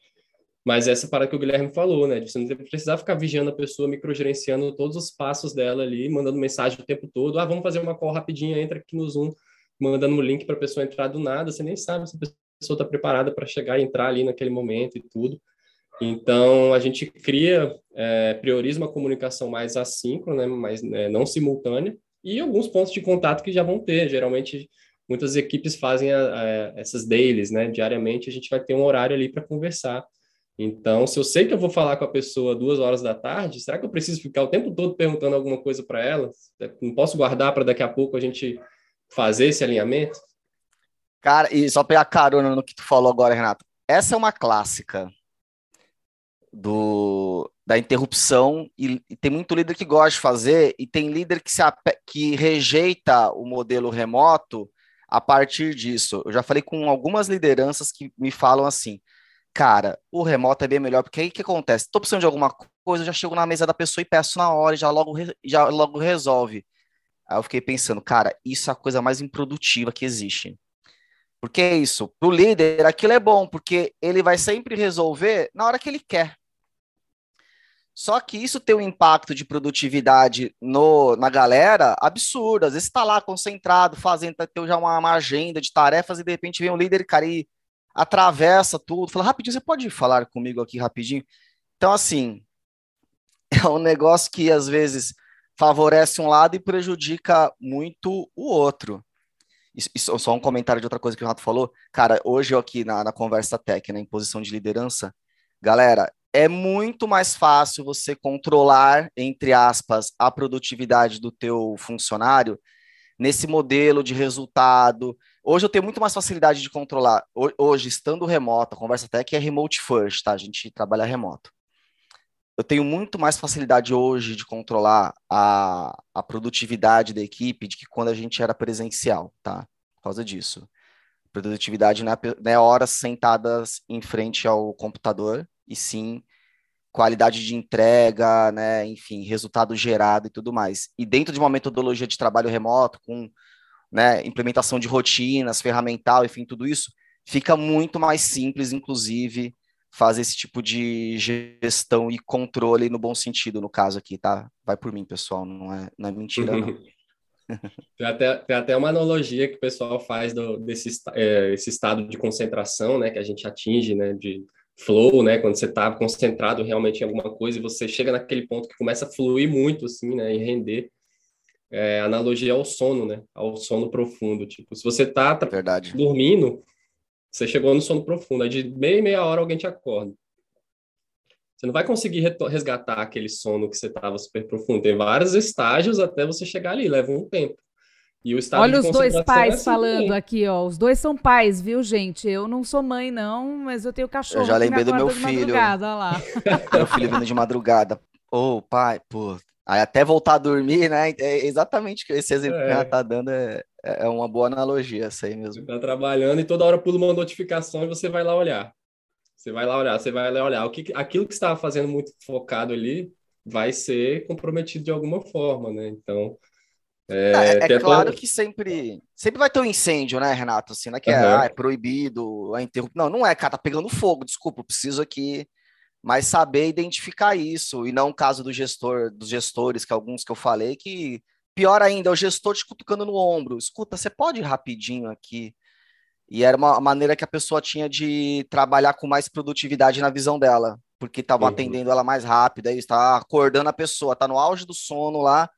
Mas essa para que o Guilherme falou, né? De você não precisar ficar vigiando a pessoa, microgerenciando todos os passos dela ali, mandando mensagem o tempo todo. Ah, vamos fazer uma call rapidinha, entra aqui no Zoom, mandando um link para a pessoa entrar do nada. Você nem sabe se a pessoa está preparada para chegar e entrar ali naquele momento e tudo. Então, a gente cria, é, prioriza uma comunicação mais assíncrona, né, mais né, não simultânea, e alguns pontos de contato que já vão ter. Geralmente, muitas equipes fazem a, a, essas dailies, né? Diariamente, a gente vai ter um horário ali para conversar. Então, se eu sei que eu vou falar com a pessoa duas horas da tarde, será que eu preciso ficar o tempo todo perguntando alguma coisa para ela? Não posso guardar para daqui a pouco a gente fazer esse alinhamento? Cara, e só pegar carona no que tu falou agora, Renato. Essa é uma clássica do, da interrupção e, e, tem muito líder que gosta de fazer e tem líder que, se, que rejeita o modelo remoto a partir disso. Eu já falei com algumas lideranças que me falam assim, cara, o remoto é bem melhor, porque aí o que acontece? Estou precisando de alguma coisa, eu já chego na mesa da pessoa e peço na hora, e já logo, já logo resolve. Aí eu fiquei pensando, cara, isso é a coisa mais improdutiva que existe. Porque é isso, para o líder aquilo é bom, porque ele vai sempre resolver na hora que ele quer. Só que isso tem um impacto de produtividade no, na galera absurdo. Às vezes está lá concentrado, fazendo, tá, tem já uma, uma, agenda de tarefas e de repente vem um líder, cara, e atravessa tudo, fala, rapidinho, você pode falar comigo aqui rapidinho? Então, assim, [LAUGHS] é um negócio que às vezes favorece um lado e prejudica muito o outro. Isso, só um comentário de outra coisa que o Renato falou. Cara, hoje eu aqui na, na conversa tech, né, em posição de liderança, galera, é muito mais fácil você controlar, entre aspas, a produtividade do teu funcionário nesse modelo de resultado. Hoje eu tenho muito mais facilidade de controlar. Hoje, estando remoto, a conversa até que é remote first, tá? A gente trabalha remoto. Eu tenho muito mais facilidade hoje de controlar a, a produtividade da equipe de que quando a gente era presencial, tá? Por causa disso. Produtividade não é, não é horas sentadas em frente ao computador, e sim qualidade de entrega, né, enfim, resultado gerado e tudo mais. E dentro de uma metodologia de trabalho remoto, com né, implementação de rotinas, ferramental, enfim, tudo isso, fica muito mais simples, inclusive, fazer esse tipo de gestão e controle no bom sentido, no caso aqui, tá? Vai por mim, pessoal, não é, não é mentira, não. [LAUGHS] Tem até, tem até uma analogia que o pessoal faz do, desse é, esse estado de concentração, né, que a gente atinge, né, de flow, né? Quando você está concentrado realmente em alguma coisa e você chega naquele ponto que começa a fluir muito, assim, né? E render. É, analogia ao sono, né? Ao sono profundo. Tipo, se você tá, tá dormindo, você chegou no sono profundo. Aí de meia e meia hora alguém te acorda. Você não vai conseguir resgatar aquele sono que você estava super profundo. Tem vários estágios até você chegar ali, leva um tempo. E o estado Olha os dois pais é assim falando também. aqui, ó. Os dois são pais, viu, gente? Eu não sou mãe, não, mas eu tenho cachorro. Eu já lembrei do meu filho. Olha lá. [LAUGHS] meu filho vindo de madrugada. Ô, oh, pai, pô. Aí até voltar a dormir, né? É exatamente esse exemplo é. que ela tá dando é, é uma boa analogia, essa aí mesmo. Você tá trabalhando e toda hora pula uma notificação e você vai lá olhar. Você vai lá olhar, você vai lá olhar. O que, aquilo que estava fazendo muito focado ali vai ser comprometido de alguma forma, né? Então, é, é, é claro que sempre, sempre vai ter um incêndio, né, Renato? Assim, não é que uhum. é, ah, é, proibido, é interrupto. Não, não é, cara, tá pegando fogo, desculpa, preciso aqui mas saber identificar isso, e não o caso do gestor, dos gestores, que alguns que eu falei, que pior ainda, é o gestor te cutucando no ombro. Escuta, você pode ir rapidinho aqui. E era uma maneira que a pessoa tinha de trabalhar com mais produtividade na visão dela, porque estavam uhum. atendendo ela mais rápido, aí está acordando a pessoa, tá no auge do sono lá,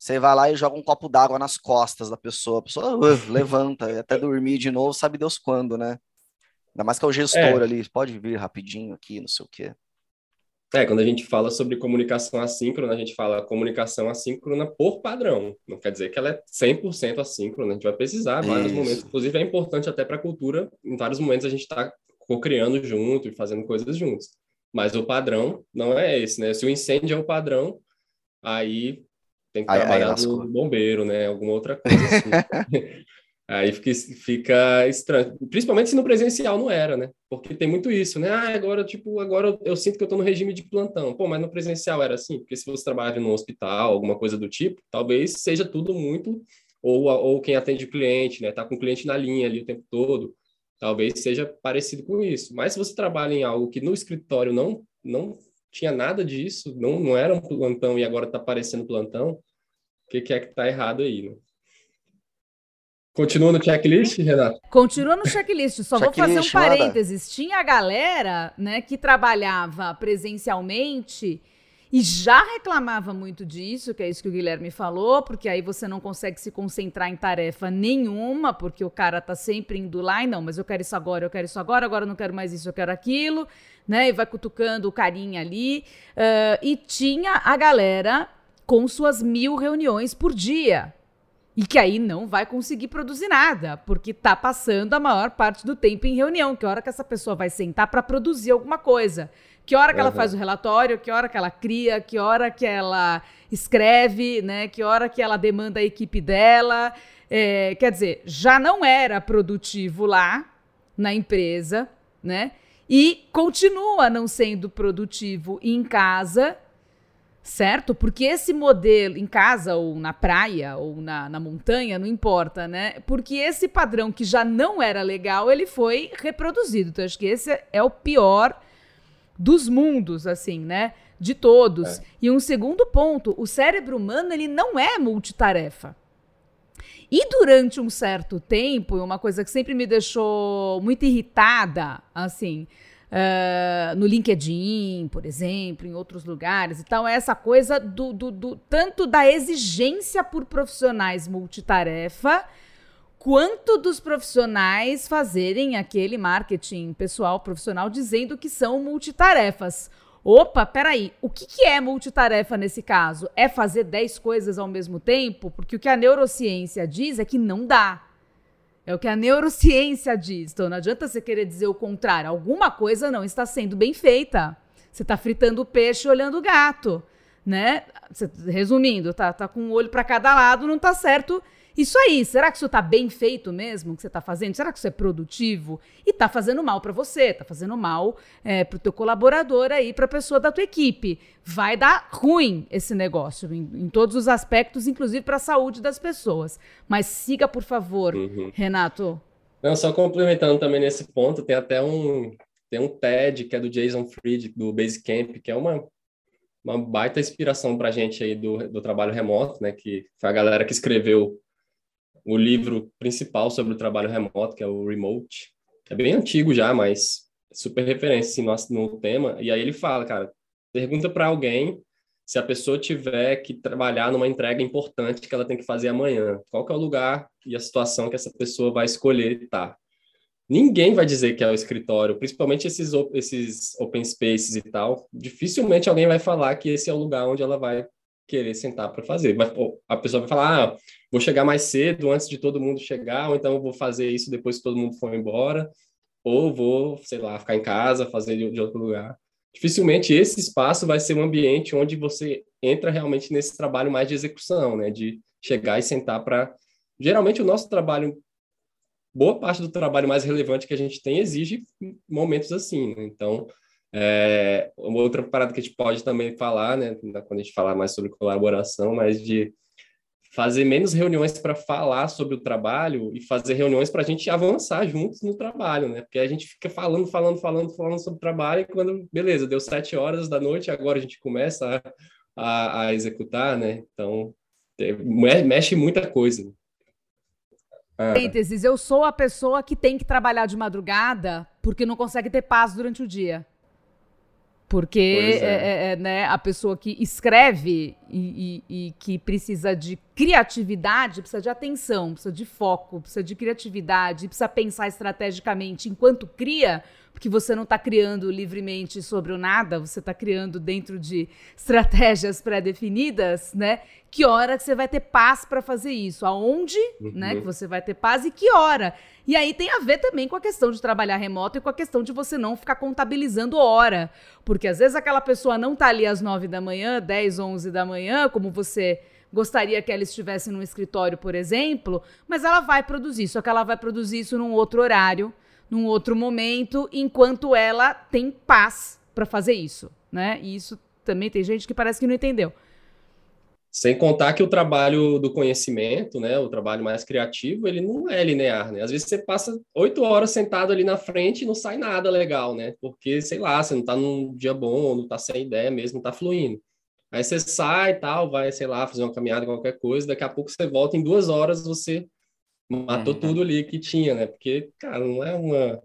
você vai lá e joga um copo d'água nas costas da pessoa. A pessoa uh, [LAUGHS] levanta, até dormir de novo, sabe Deus quando, né? Ainda mais que é o gestor é. ali, pode vir rapidinho aqui, não sei o quê. É, quando a gente fala sobre comunicação assíncrona, a gente fala comunicação assíncrona por padrão. Não quer dizer que ela é 100% assíncrona, a gente vai precisar em vários Isso. momentos. Inclusive, é importante até para a cultura, em vários momentos a gente está co-criando junto e fazendo coisas juntos. Mas o padrão não é esse, né? Se o incêndio é o padrão, aí tem que aí, trabalhar aí no bombeiro, né? Alguma outra coisa assim. [LAUGHS] Aí fica, fica estranho. Principalmente se no presencial não era, né? Porque tem muito isso, né? Ah, agora, tipo, agora eu, sinto que eu tô no regime de plantão. Pô, mas no presencial era assim? Porque se você trabalha no hospital, alguma coisa do tipo, talvez seja tudo muito... Ou, ou quem atende o cliente, né? Tá com o cliente na linha ali o tempo todo. Talvez seja parecido com isso. Mas se você trabalha em algo que no escritório não, não tinha nada disso, não, não era um plantão e agora tá parecendo plantão, o que, que é que tá errado aí, né? Continua no checklist, Renato? Continua no checklist. Só checklist, vou fazer um parênteses. Nada. Tinha a galera né, que trabalhava presencialmente e já reclamava muito disso, que é isso que o Guilherme falou, porque aí você não consegue se concentrar em tarefa nenhuma, porque o cara tá sempre indo lá e não, mas eu quero isso agora, eu quero isso agora, agora eu não quero mais isso, eu quero aquilo, né? E vai cutucando o carinha ali. Uh, e tinha a galera com suas mil reuniões por dia. E que aí não vai conseguir produzir nada, porque tá passando a maior parte do tempo em reunião. Que hora que essa pessoa vai sentar para produzir alguma coisa? Que hora que uhum. ela faz o relatório? Que hora que ela cria? Que hora que ela escreve? Né? Que hora que ela demanda a equipe dela? É, quer dizer, já não era produtivo lá na empresa, né? E continua não sendo produtivo em casa certo? Porque esse modelo, em casa ou na praia ou na, na montanha, não importa, né? Porque esse padrão que já não era legal, ele foi reproduzido. Então, acho que esse é o pior dos mundos, assim, né? De todos. É. E um segundo ponto, o cérebro humano, ele não é multitarefa. E durante um certo tempo, uma coisa que sempre me deixou muito irritada, assim, uh, no LinkedIn, por exemplo, em outros lugares e tal, é essa coisa do, do, do tanto da exigência por profissionais multitarefa quanto dos profissionais fazerem aquele marketing pessoal profissional dizendo que são multitarefas. Opa, peraí, o que, que é multitarefa nesse caso? É fazer 10 coisas ao mesmo tempo? Porque o que a neurociência diz é que não dá. É o que a neurociência diz. Então não adianta você querer dizer o contrário. Alguma coisa não está sendo bem feita. Você está fritando o peixe olhando o gato, né? Resumindo, tá, tá com um olho para cada lado, não tá certo isso aí, será que isso está bem feito mesmo que você está fazendo? Será que isso é produtivo? E está fazendo mal para você, está fazendo mal é, para o teu colaborador aí, para a pessoa da tua equipe. Vai dar ruim esse negócio em, em todos os aspectos, inclusive para a saúde das pessoas. Mas siga, por favor, uhum. Renato. Não, só complementando também nesse ponto, tem até um tem um TED que é do Jason Fried do Basecamp, que é uma uma baita inspiração para a gente aí do, do trabalho remoto, né? Que foi a galera que escreveu o livro principal sobre o trabalho remoto, que é o Remote. É bem antigo já, mas super referência assim, no, no tema. E aí ele fala, cara, pergunta para alguém se a pessoa tiver que trabalhar numa entrega importante que ela tem que fazer amanhã. Qual que é o lugar e a situação que essa pessoa vai escolher estar? Tá? Ninguém vai dizer que é o escritório, principalmente esses, esses open spaces e tal. Dificilmente alguém vai falar que esse é o lugar onde ela vai querer sentar para fazer. Mas a pessoa vai falar, ah, vou chegar mais cedo antes de todo mundo chegar, ou então vou fazer isso depois que todo mundo for embora, ou vou, sei lá, ficar em casa, fazer de, de outro lugar. Dificilmente esse espaço vai ser um ambiente onde você entra realmente nesse trabalho mais de execução, né? De chegar e sentar para. Geralmente o nosso trabalho, boa parte do trabalho mais relevante que a gente tem exige momentos assim. Né? Então, é, uma outra parada que a gente pode também falar, né, quando a gente falar mais sobre colaboração, mas de fazer menos reuniões para falar sobre o trabalho e fazer reuniões para a gente avançar juntos no trabalho, né? Porque a gente fica falando, falando, falando, falando sobre o trabalho e quando, beleza, deu sete horas da noite, agora a gente começa a, a, a executar, né? Então, é, mexe muita coisa. Ah. eu sou a pessoa que tem que trabalhar de madrugada porque não consegue ter paz durante o dia. Porque é. É, é, é, né, a pessoa que escreve e, e, e, que precisa de criatividade, precisa de atenção, precisa de foco, precisa de criatividade, precisa pensar estrategicamente enquanto cria, porque você não está criando livremente sobre o nada, você está criando dentro de estratégias pré-definidas, né? Que hora que você vai ter paz para fazer isso? Aonde, uhum. né? Que você vai ter paz e que hora? E aí tem a ver também com a questão de trabalhar remoto e com a questão de você não ficar contabilizando hora, porque às vezes aquela pessoa não está ali às nove da manhã, dez, onze da manhã, como você gostaria que ela estivesse no escritório, por exemplo, mas ela vai produzir, só que ela vai produzir isso num outro horário num outro momento, enquanto ela tem paz para fazer isso, né? E isso também tem gente que parece que não entendeu. Sem contar que o trabalho do conhecimento, né, o trabalho mais criativo, ele não é linear, né? Às vezes você passa oito horas sentado ali na frente e não sai nada legal, né? Porque, sei lá, você não tá num dia bom, não tá sem ideia mesmo, não tá fluindo. Aí você sai e tal, vai, sei lá, fazer uma caminhada, qualquer coisa, daqui a pouco você volta, em duas horas você matou uhum. tudo ali que tinha, né? Porque, cara, não é uma,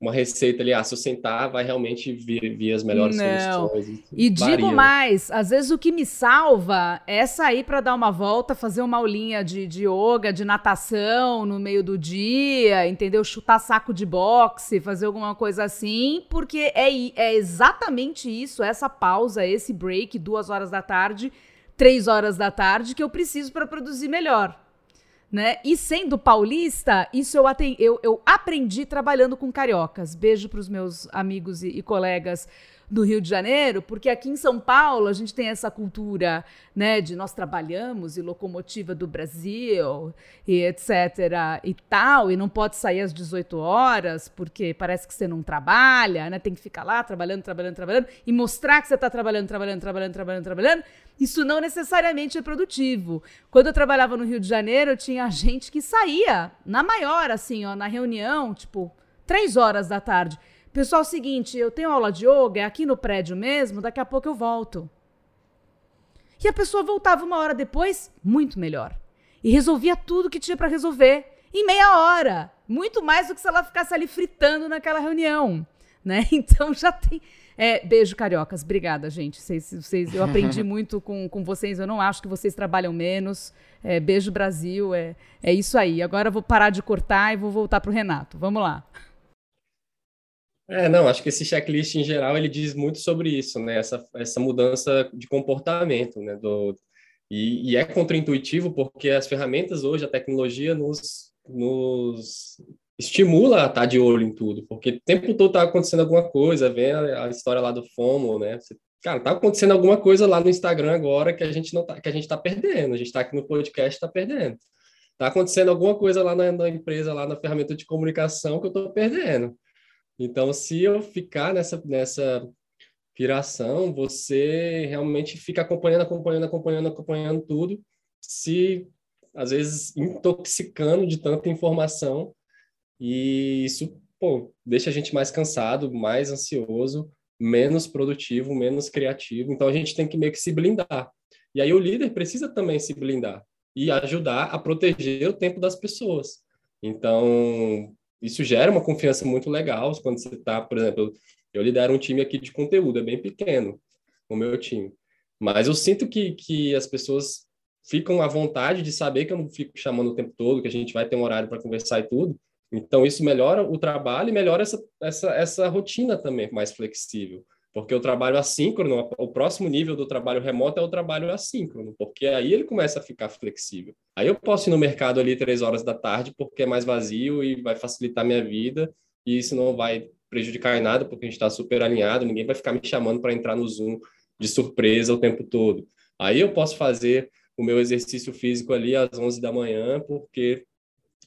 uma receita ali, ah, se eu sentar, vai realmente vir, vir as melhores não. soluções. E, varia, digo mais, às vezes o que me salva é sair para dar uma volta, fazer uma aulinha de, de yoga, de natação no meio do dia, entendeu? Chutar saco de boxe, fazer alguma coisa assim, porque é, é exatamente isso, essa pausa, esse break, duas horas da tarde, três horas da tarde, que eu preciso para produzir melhor né? E sendo paulista, isso eu, eu, eu aprendi trabalhando com cariocas. Beijo para os meus amigos e, e colegas do Rio de Janeiro, porque aqui em São Paulo a gente tem essa cultura, né, de nós trabalhamos e locomotiva do Brasil e etc e tal, e não pode sair às 18 horas porque parece que você não trabalha, né, tem que ficar lá trabalhando, trabalhando, trabalhando e mostrar que você está trabalhando, trabalhando, trabalhando, trabalhando, trabalhando. Isso não necessariamente é produtivo. Quando eu trabalhava no Rio de Janeiro, eu tinha gente que saía na maior, assim, ó, na reunião, tipo, três horas da tarde. Pessoal, é o seguinte, eu tenho aula de yoga, é aqui no prédio mesmo, daqui a pouco eu volto. E a pessoa voltava uma hora depois, muito melhor. E resolvia tudo que tinha para resolver em meia hora. Muito mais do que se ela ficasse ali fritando naquela reunião. [LAUGHS] Né? Então já tem. É, beijo, cariocas. Obrigada, gente. Vocês, vocês, eu aprendi [LAUGHS] muito com, com vocês. Eu não acho que vocês trabalham menos. É, beijo, Brasil. É, é isso aí. Agora eu vou parar de cortar e vou voltar para o Renato. Vamos lá. É, não, acho que esse checklist em geral ele diz muito sobre isso, né? Essa, essa mudança de comportamento, né? Do, e, e é contraintuitivo porque as ferramentas hoje, a tecnologia nos, nos estimula a estar de olho em tudo, porque o tempo todo está acontecendo alguma coisa, vem a, a, história lá do FOMO, né? Você, cara, tá acontecendo alguma coisa lá no Instagram agora que a gente não tá, que a gente está perdendo, a gente está aqui no podcast está perdendo. Tá acontecendo alguma coisa lá na, na empresa, lá na ferramenta de comunicação que eu estou perdendo. Então, se eu ficar nessa, nessa piração, você realmente fica acompanhando, acompanhando, acompanhando, acompanhando tudo, se às vezes intoxicando de tanta informação, e isso pô, deixa a gente mais cansado, mais ansioso, menos produtivo, menos criativo. Então a gente tem que meio que se blindar. E aí o líder precisa também se blindar e ajudar a proteger o tempo das pessoas. Então, isso gera uma confiança muito legal quando você está, por exemplo, eu lidero um time aqui de conteúdo, é bem pequeno o meu time, mas eu sinto que, que as pessoas ficam à vontade de saber que eu não fico chamando o tempo todo, que a gente vai ter um horário para conversar e tudo. Então, isso melhora o trabalho e melhora essa, essa, essa rotina também mais flexível. Porque o trabalho assíncrono, o próximo nível do trabalho remoto é o trabalho assíncrono, porque aí ele começa a ficar flexível. Aí eu posso ir no mercado ali três horas da tarde porque é mais vazio e vai facilitar minha vida, e isso não vai prejudicar em nada, porque a gente está super alinhado, ninguém vai ficar me chamando para entrar no Zoom de surpresa o tempo todo. Aí eu posso fazer o meu exercício físico ali às 11 da manhã, porque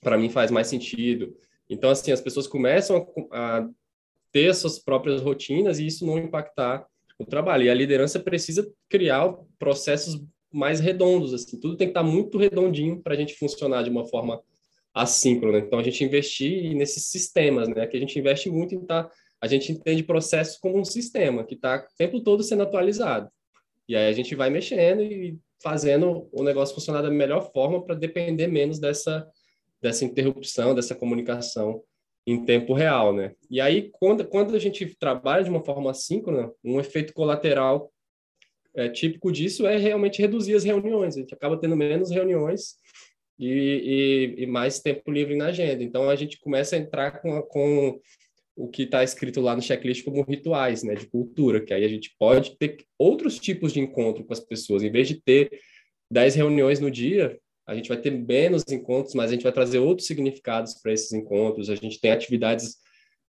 para mim faz mais sentido. Então, assim, as pessoas começam a, ter suas próprias rotinas e isso não impactar o trabalho. E a liderança precisa criar processos mais redondos, assim, tudo tem que estar muito redondinho para a gente funcionar de uma forma assíncrona. Então, a gente investir nesses sistemas, né, que a gente investe muito em estar, tá, a gente entende processos como um sistema que está o tempo todo sendo atualizado. E aí a gente vai mexendo e fazendo o negócio funcionar da melhor forma para depender menos dessa, dessa interrupção, dessa comunicação em tempo real, né? E aí, quando, quando a gente trabalha de uma forma assíncrona, um efeito colateral é, típico disso é realmente reduzir as reuniões. A gente acaba tendo menos reuniões e, e, e mais tempo livre na agenda. Então, a gente começa a entrar com, com o que está escrito lá no checklist como rituais, né, de cultura, que aí a gente pode ter outros tipos de encontro com as pessoas, em vez de ter 10 reuniões no dia, a gente vai ter menos encontros, mas a gente vai trazer outros significados para esses encontros, a gente tem atividades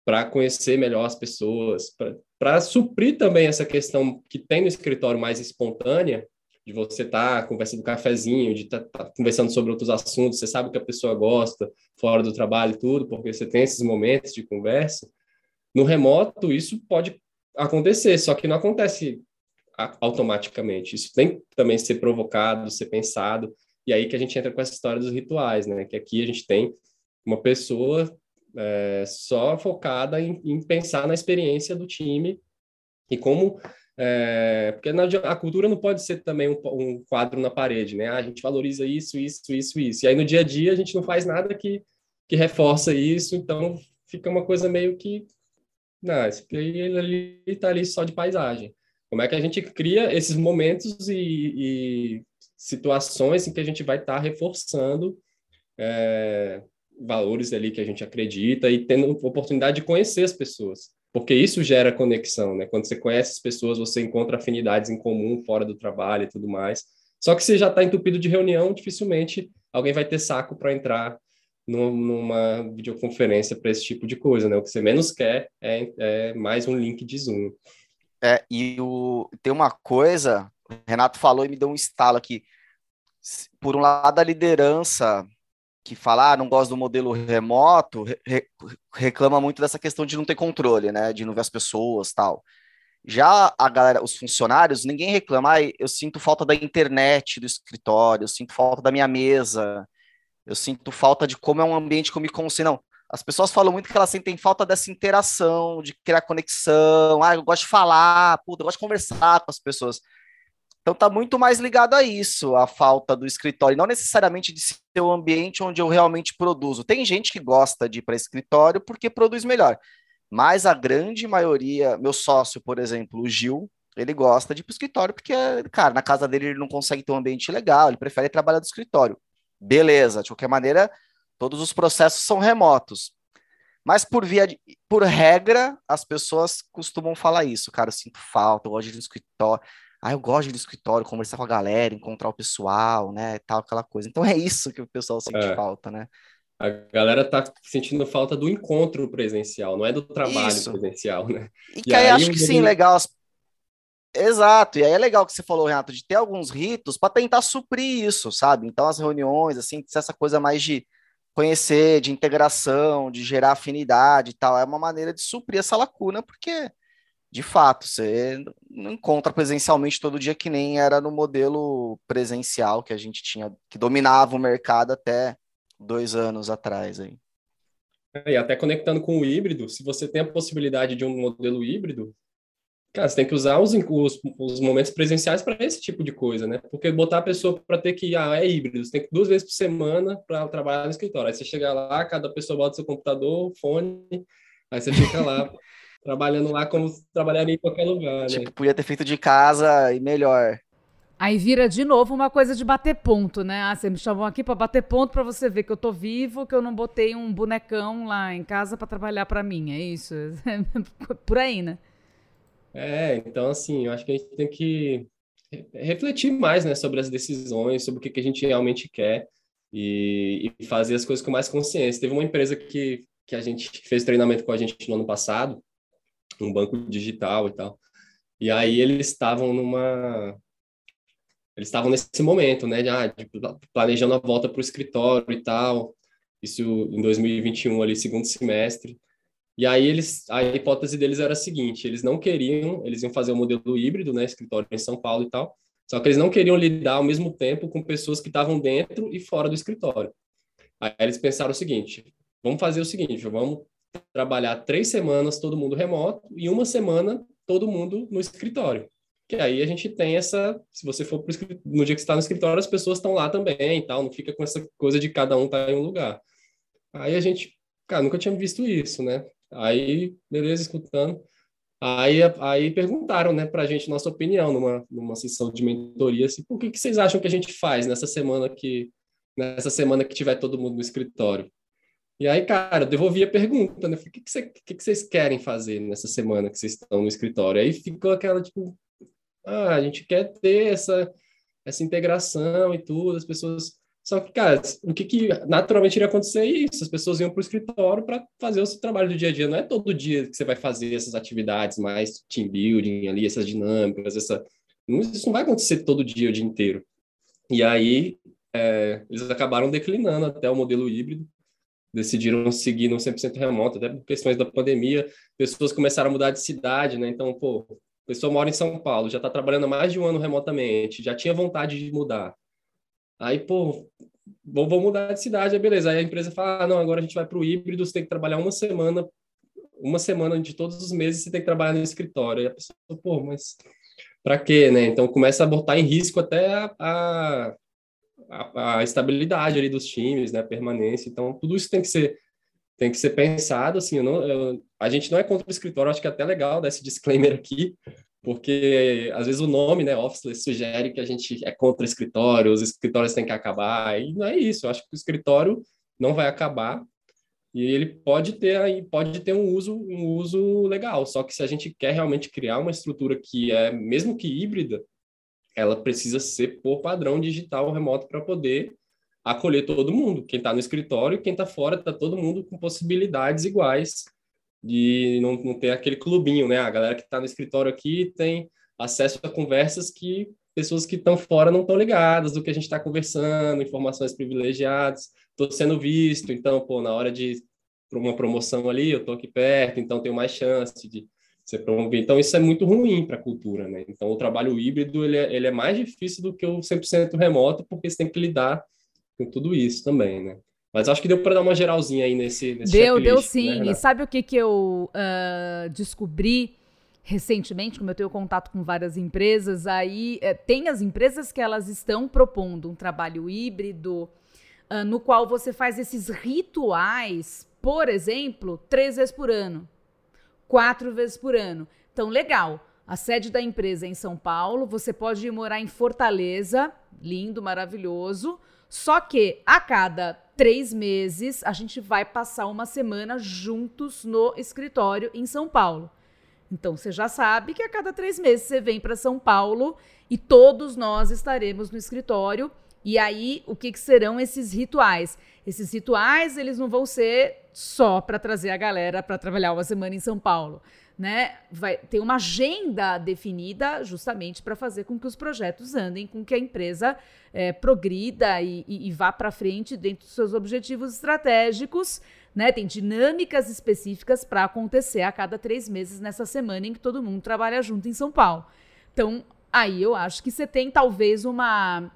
para conhecer melhor as pessoas, para suprir também essa questão que tem no escritório mais espontânea, de você estar tá conversando cafezinho, de estar tá, tá conversando sobre outros assuntos, você sabe que a pessoa gosta, fora do trabalho e tudo, porque você tem esses momentos de conversa. No remoto, isso pode acontecer, só que não acontece automaticamente. Isso tem que também ser provocado, ser pensado, e aí que a gente entra com essa história dos rituais, né? Que aqui a gente tem uma pessoa é, só focada em, em, pensar na experiência do time e como é, porque na, a cultura não pode ser também um, um, quadro na parede, né? Ah, a gente valoriza isso, isso, isso, isso. E aí no dia a dia a gente não faz nada que, que reforça isso, então fica uma coisa meio que. Não, esse ele está ali só de paisagem. Como é que a gente cria esses momentos e, e situações em que a gente vai estar tá reforçando é, valores ali que a gente acredita e tendo oportunidade de conhecer as pessoas, porque isso gera conexão, né? Quando você conhece as pessoas, você encontra afinidades em comum fora do trabalho e tudo mais. Só que se já está entupido de reunião, dificilmente alguém vai ter saco para entrar numa videoconferência para esse tipo de coisa, né? O que você menos quer é, é mais um link de Zoom. É, e o, tem uma coisa, Renato falou e me deu um estalo aqui. Por um lado, a liderança que fala, ah, não gosta do modelo remoto, re reclama muito dessa questão de não ter controle, né? De não ver as pessoas tal. Já a galera, os funcionários, ninguém reclama, ah, eu sinto falta da internet do escritório, eu sinto falta da minha mesa, eu sinto falta de como é um ambiente que eu me concentro. Não, as pessoas falam muito que elas sentem falta dessa interação, de criar conexão. Ah, eu gosto de falar, puta, eu gosto de conversar com as pessoas. Então tá muito mais ligado a isso, a falta do escritório, não necessariamente de ser o ambiente onde eu realmente produzo. Tem gente que gosta de ir para escritório porque produz melhor, mas a grande maioria, meu sócio, por exemplo, o Gil, ele gosta de ir para o escritório porque, cara, na casa dele ele não consegue ter um ambiente legal, ele prefere trabalhar do escritório. Beleza, de qualquer maneira, Todos os processos são remotos. Mas por via de, por regra, as pessoas costumam falar isso, cara, eu sinto falta, eu gosto de ir no escritório. Ah, eu gosto de ir no escritório, conversar com a galera, encontrar o pessoal, né, tal, aquela coisa. Então é isso que o pessoal sente é. falta, né? A galera tá sentindo falta do encontro presencial, não é do trabalho isso. presencial, né? E, e que aí, acho que sim, legal. As... Exato, e aí é legal que você falou, Renato, de ter alguns ritos para tentar suprir isso, sabe? Então as reuniões, assim, essa coisa mais de conhecer, de integração, de gerar afinidade e tal. É uma maneira de suprir essa lacuna, porque, de fato, você não encontra presencialmente todo dia que nem era no modelo presencial que a gente tinha, que dominava o mercado até dois anos atrás aí. É, e até conectando com o híbrido, se você tem a possibilidade de um modelo híbrido, Cara, você tem que usar os, os, os momentos presenciais para esse tipo de coisa, né? Porque botar a pessoa para ter que, ah, é híbrido, você tem que duas vezes por semana para trabalhar no escritório. Aí você chega lá, cada pessoa bota seu computador, fone, aí você fica lá [LAUGHS] trabalhando lá como trabalharia em qualquer lugar, né? Tipo, podia ter feito de casa e melhor. Aí vira de novo uma coisa de bater ponto, né? Ah, você me chamou aqui para bater ponto para você ver que eu tô vivo, que eu não botei um bonecão lá em casa para trabalhar para mim, é isso? [LAUGHS] Por aí, né? É, então assim, eu acho que a gente tem que refletir mais, né, sobre as decisões, sobre o que, que a gente realmente quer e, e, fazer as coisas com mais consciência. Teve uma empresa que, que a gente fez treinamento com a gente no ano passado, um banco digital e tal. E aí eles estavam numa eles estavam nesse momento, né, de, ah, de planejando a volta para o escritório e tal. Isso em 2021 ali, segundo semestre. E aí eles, a hipótese deles era a seguinte: eles não queriam, eles iam fazer o um modelo híbrido, né, escritório em São Paulo e tal. Só que eles não queriam lidar ao mesmo tempo com pessoas que estavam dentro e fora do escritório. Aí eles pensaram o seguinte: vamos fazer o seguinte, vamos trabalhar três semanas todo mundo remoto e uma semana todo mundo no escritório. Que aí a gente tem essa, se você for pro, no dia que está no escritório, as pessoas estão lá também tal, não fica com essa coisa de cada um estar tá em um lugar. Aí a gente, cara, nunca tinha visto isso, né? Aí, beleza, escutando. Aí, aí perguntaram, né, para a gente nossa opinião numa, numa sessão de mentoria, assim, por que, que vocês acham que a gente faz nessa semana que nessa semana que tiver todo mundo no escritório? E aí, cara, eu devolvi a pergunta, né? Falei, o que, que, que, que vocês querem fazer nessa semana que vocês estão no escritório? Aí ficou aquela, tipo, ah, a gente quer ter essa, essa integração e tudo, as pessoas só que, cara, o que, que naturalmente iria acontecer é isso: as pessoas iam para o escritório para fazer o seu trabalho do dia a dia. Não é todo dia que você vai fazer essas atividades mais team building ali, essas dinâmicas, essa. Isso não vai acontecer todo dia, o dia inteiro. E aí, é, eles acabaram declinando até o modelo híbrido, decidiram seguir no 100% remoto, até por questões da pandemia. Pessoas começaram a mudar de cidade, né? Então, pô, a pessoa mora em São Paulo, já está trabalhando mais de um ano remotamente, já tinha vontade de mudar Aí, pô, vou, vou mudar de cidade, é beleza. Aí a empresa fala, ah, não, agora a gente vai para o híbrido, você tem que trabalhar uma semana, uma semana de todos os meses você tem que trabalhar no escritório. Aí a pessoa, pô, mas para quê, né? Então começa a botar em risco até a, a, a, a estabilidade ali dos times, né? A permanência. Então tudo isso tem que ser tem que ser pensado, assim, eu não, eu, a gente não é contra o escritório, acho que é até legal dar esse disclaimer aqui, porque às vezes o nome, né, officeless, sugere que a gente é contra escritório, os escritórios têm que acabar, e não é isso. Eu acho que o escritório não vai acabar e ele pode ter aí pode ter um uso um uso legal. Só que se a gente quer realmente criar uma estrutura que é mesmo que híbrida, ela precisa ser por padrão digital remoto para poder acolher todo mundo. Quem está no escritório, quem está fora, está todo mundo com possibilidades iguais de não, não ter aquele clubinho, né? A galera que está no escritório aqui tem acesso a conversas que pessoas que estão fora não estão ligadas do que a gente está conversando, informações privilegiadas, estou sendo visto, então, pô, na hora de uma promoção ali, eu estou aqui perto, então tenho mais chance de ser promovido. Então, isso é muito ruim para a cultura, né? Então, o trabalho híbrido, ele é, ele é mais difícil do que o 100% remoto, porque você tem que lidar com tudo isso também, né? Mas acho que deu para dar uma geralzinha aí nesse, nesse Deu, deu né, sim. Né, e sabe o que, que eu uh, descobri recentemente, como eu tenho contato com várias empresas, aí é, tem as empresas que elas estão propondo um trabalho híbrido, uh, no qual você faz esses rituais, por exemplo, três vezes por ano, quatro vezes por ano. Então, legal. A sede da empresa é em São Paulo, você pode ir morar em Fortaleza, lindo, maravilhoso. Só que a cada três meses a gente vai passar uma semana juntos no escritório em São Paulo. Então você já sabe que a cada três meses você vem para São Paulo e todos nós estaremos no escritório. E aí, o que, que serão esses rituais? Esses rituais, eles não vão ser só para trazer a galera para trabalhar uma semana em São Paulo né, vai ter uma agenda definida justamente para fazer com que os projetos andem, com que a empresa é, progrida e, e, e vá para frente dentro dos seus objetivos estratégicos. Né, tem dinâmicas específicas para acontecer a cada três meses nessa semana em que todo mundo trabalha junto em São Paulo. Então, aí eu acho que você tem talvez uma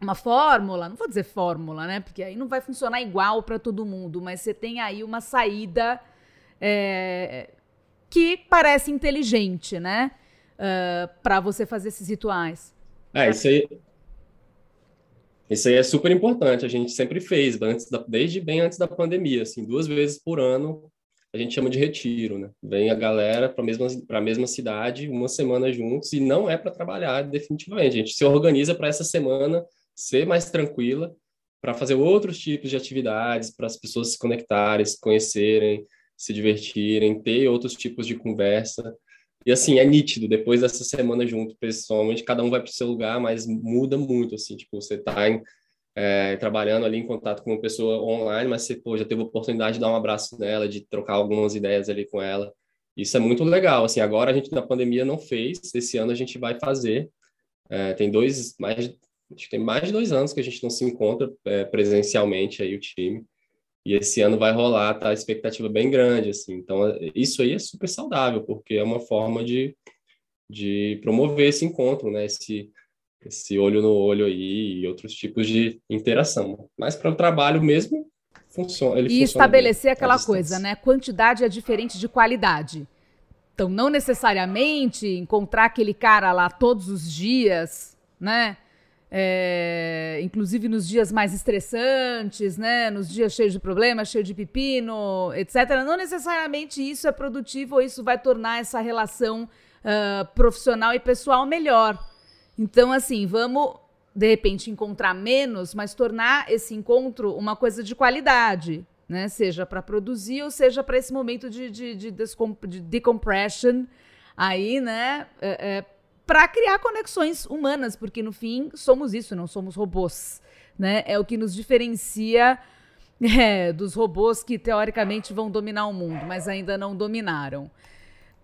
uma fórmula, não vou dizer fórmula, né? Porque aí não vai funcionar igual para todo mundo, mas você tem aí uma saída é, que parece inteligente, né? Uh, para você fazer esses rituais. É, isso aí. Isso aí é super importante. A gente sempre fez, antes da, desde bem antes da pandemia, assim, duas vezes por ano a gente chama de retiro, né? Vem a galera para a mesma, mesma cidade, uma semana juntos, e não é para trabalhar definitivamente. A gente se organiza para essa semana ser mais tranquila, para fazer outros tipos de atividades, para as pessoas se conectarem, se conhecerem, se divertirem, ter outros tipos de conversa. E assim, é nítido, depois dessa semana junto, pessoalmente, cada um vai para o seu lugar, mas muda muito, assim, tipo, você está é, trabalhando ali em contato com uma pessoa online, mas você pô, já teve a oportunidade de dar um abraço nela, de trocar algumas ideias ali com ela. Isso é muito legal, assim, agora a gente na pandemia não fez, esse ano a gente vai fazer. É, tem dois, mais, acho que tem mais de dois anos que a gente não se encontra é, presencialmente aí, o time. E esse ano vai rolar, tá? A expectativa bem grande, assim. Então, isso aí é super saudável, porque é uma forma de, de promover esse encontro, né? Esse, esse olho no olho aí e outros tipos de interação. Mas para o trabalho mesmo, funciona. Ele e funciona estabelecer bem, aquela coisa, né? Quantidade é diferente de qualidade. Então, não necessariamente encontrar aquele cara lá todos os dias, né? É, inclusive nos dias mais estressantes, né? Nos dias cheios de problemas, cheio de pepino, etc. Não necessariamente isso é produtivo ou isso vai tornar essa relação uh, profissional e pessoal melhor. Então, assim, vamos de repente encontrar menos, mas tornar esse encontro uma coisa de qualidade. né? Seja para produzir ou seja para esse momento de, de, de, de decompression aí, né? É, é, para criar conexões humanas, porque no fim somos isso, não somos robôs, né? É o que nos diferencia [LAUGHS] é, dos robôs que teoricamente vão dominar o mundo, mas ainda não dominaram.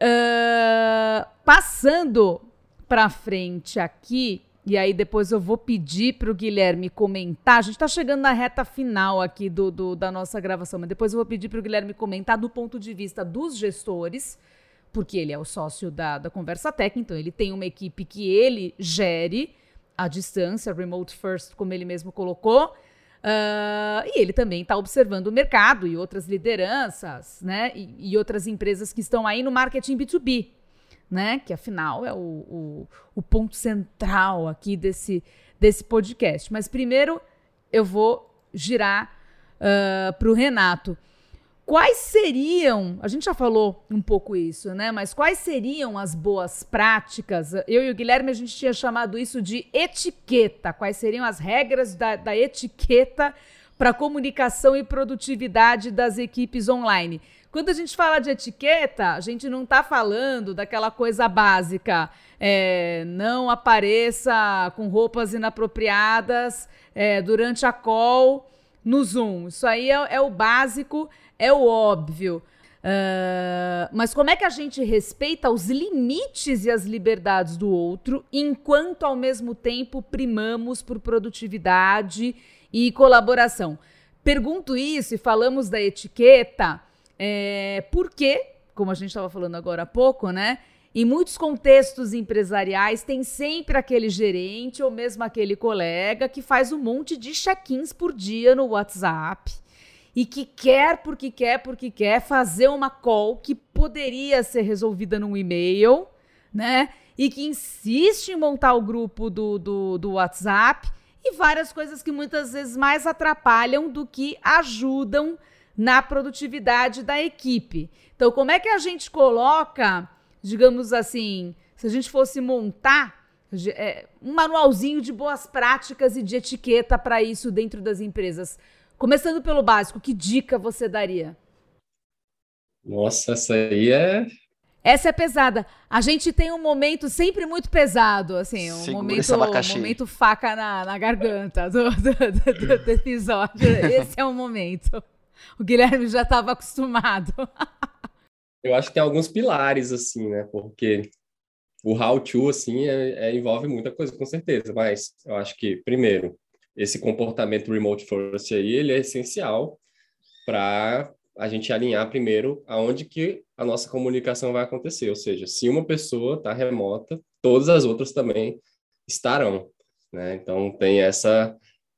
Uh, passando para frente aqui, e aí depois eu vou pedir para o Guilherme comentar. A gente está chegando na reta final aqui do, do, da nossa gravação, mas depois eu vou pedir para o Guilherme comentar do ponto de vista dos gestores, porque ele é o sócio da, da Conversa Tech, então ele tem uma equipe que ele gere à distância, remote first, como ele mesmo colocou. Uh, e ele também está observando o mercado e outras lideranças, né? E, e outras empresas que estão aí no marketing B2B né? Que afinal é o, o, o ponto central aqui desse, desse podcast. Mas primeiro eu vou girar uh, para o Renato. Quais seriam, a gente já falou um pouco isso, né? Mas quais seriam as boas práticas? Eu e o Guilherme, a gente tinha chamado isso de etiqueta. Quais seriam as regras da, da etiqueta para comunicação e produtividade das equipes online? Quando a gente fala de etiqueta, a gente não está falando daquela coisa básica. É, não apareça com roupas inapropriadas é, durante a call no Zoom. Isso aí é, é o básico, é o óbvio. Uh, mas como é que a gente respeita os limites e as liberdades do outro, enquanto ao mesmo tempo primamos por produtividade e colaboração? Pergunto isso e falamos da etiqueta é, porque, como a gente estava falando agora há pouco, né? Em muitos contextos empresariais, tem sempre aquele gerente ou mesmo aquele colega que faz um monte de check-ins por dia no WhatsApp e que quer, porque quer, porque quer fazer uma call que poderia ser resolvida num e-mail, né? E que insiste em montar o grupo do, do, do WhatsApp e várias coisas que muitas vezes mais atrapalham do que ajudam na produtividade da equipe. Então, como é que a gente coloca, digamos assim, se a gente fosse montar é, um manualzinho de boas práticas e de etiqueta para isso dentro das empresas? Começando pelo básico, que dica você daria? Nossa, essa aí é. Essa é pesada. A gente tem um momento sempre muito pesado, assim, um momento, um momento faca na, na garganta do, do, do, do episódio. [LAUGHS] Esse é o momento. O Guilherme já estava acostumado. eu acho que tem alguns pilares, assim, né? Porque o how to, assim, é, é, envolve muita coisa, com certeza. Mas eu acho que, primeiro, esse comportamento remote first aí, ele é essencial para a gente alinhar primeiro aonde que a nossa comunicação vai acontecer. Ou seja, se uma pessoa está remota, todas as outras também estarão. Né? Então, tem essa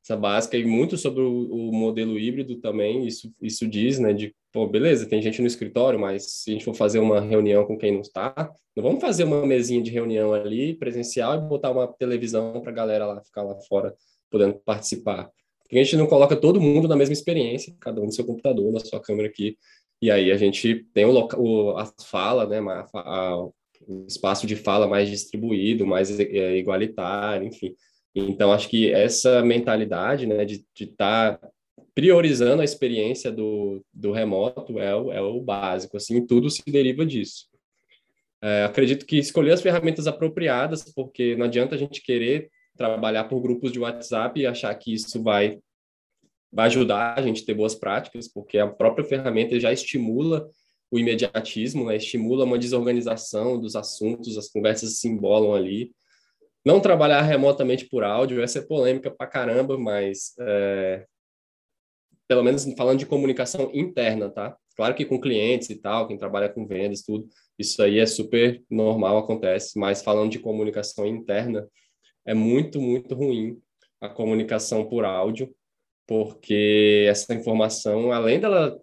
essa básica e muito sobre o, o, modelo híbrido também, isso, isso diz, né, de, pô, beleza, tem gente no escritório, mas se a gente for fazer uma reunião com quem não está, não vamos fazer uma mesinha de reunião ali, presencial, e botar uma televisão para a galera lá ficar lá fora podendo participar. Porque a gente não coloca todo mundo na mesma experiência, cada um no seu computador, na sua câmera aqui, e aí a gente tem o, o a fala, né, a, a, o espaço de fala mais distribuído, mais é, igualitário, enfim. Então, acho que essa mentalidade né, de estar tá priorizando a experiência do, do remoto é o, é o básico, assim, tudo se deriva disso. É, acredito que escolher as ferramentas apropriadas, porque não adianta a gente querer trabalhar por grupos de WhatsApp e achar que isso vai, vai ajudar a gente a ter boas práticas, porque a própria ferramenta já estimula o imediatismo, né? estimula uma desorganização dos assuntos, as conversas se embolam ali. Não trabalhar remotamente por áudio, essa é polêmica pra caramba, mas é, pelo menos falando de comunicação interna, tá? Claro que com clientes e tal, quem trabalha com vendas, tudo, isso aí é super normal, acontece, mas falando de comunicação interna, é muito, muito ruim a comunicação por áudio, porque essa informação, além dela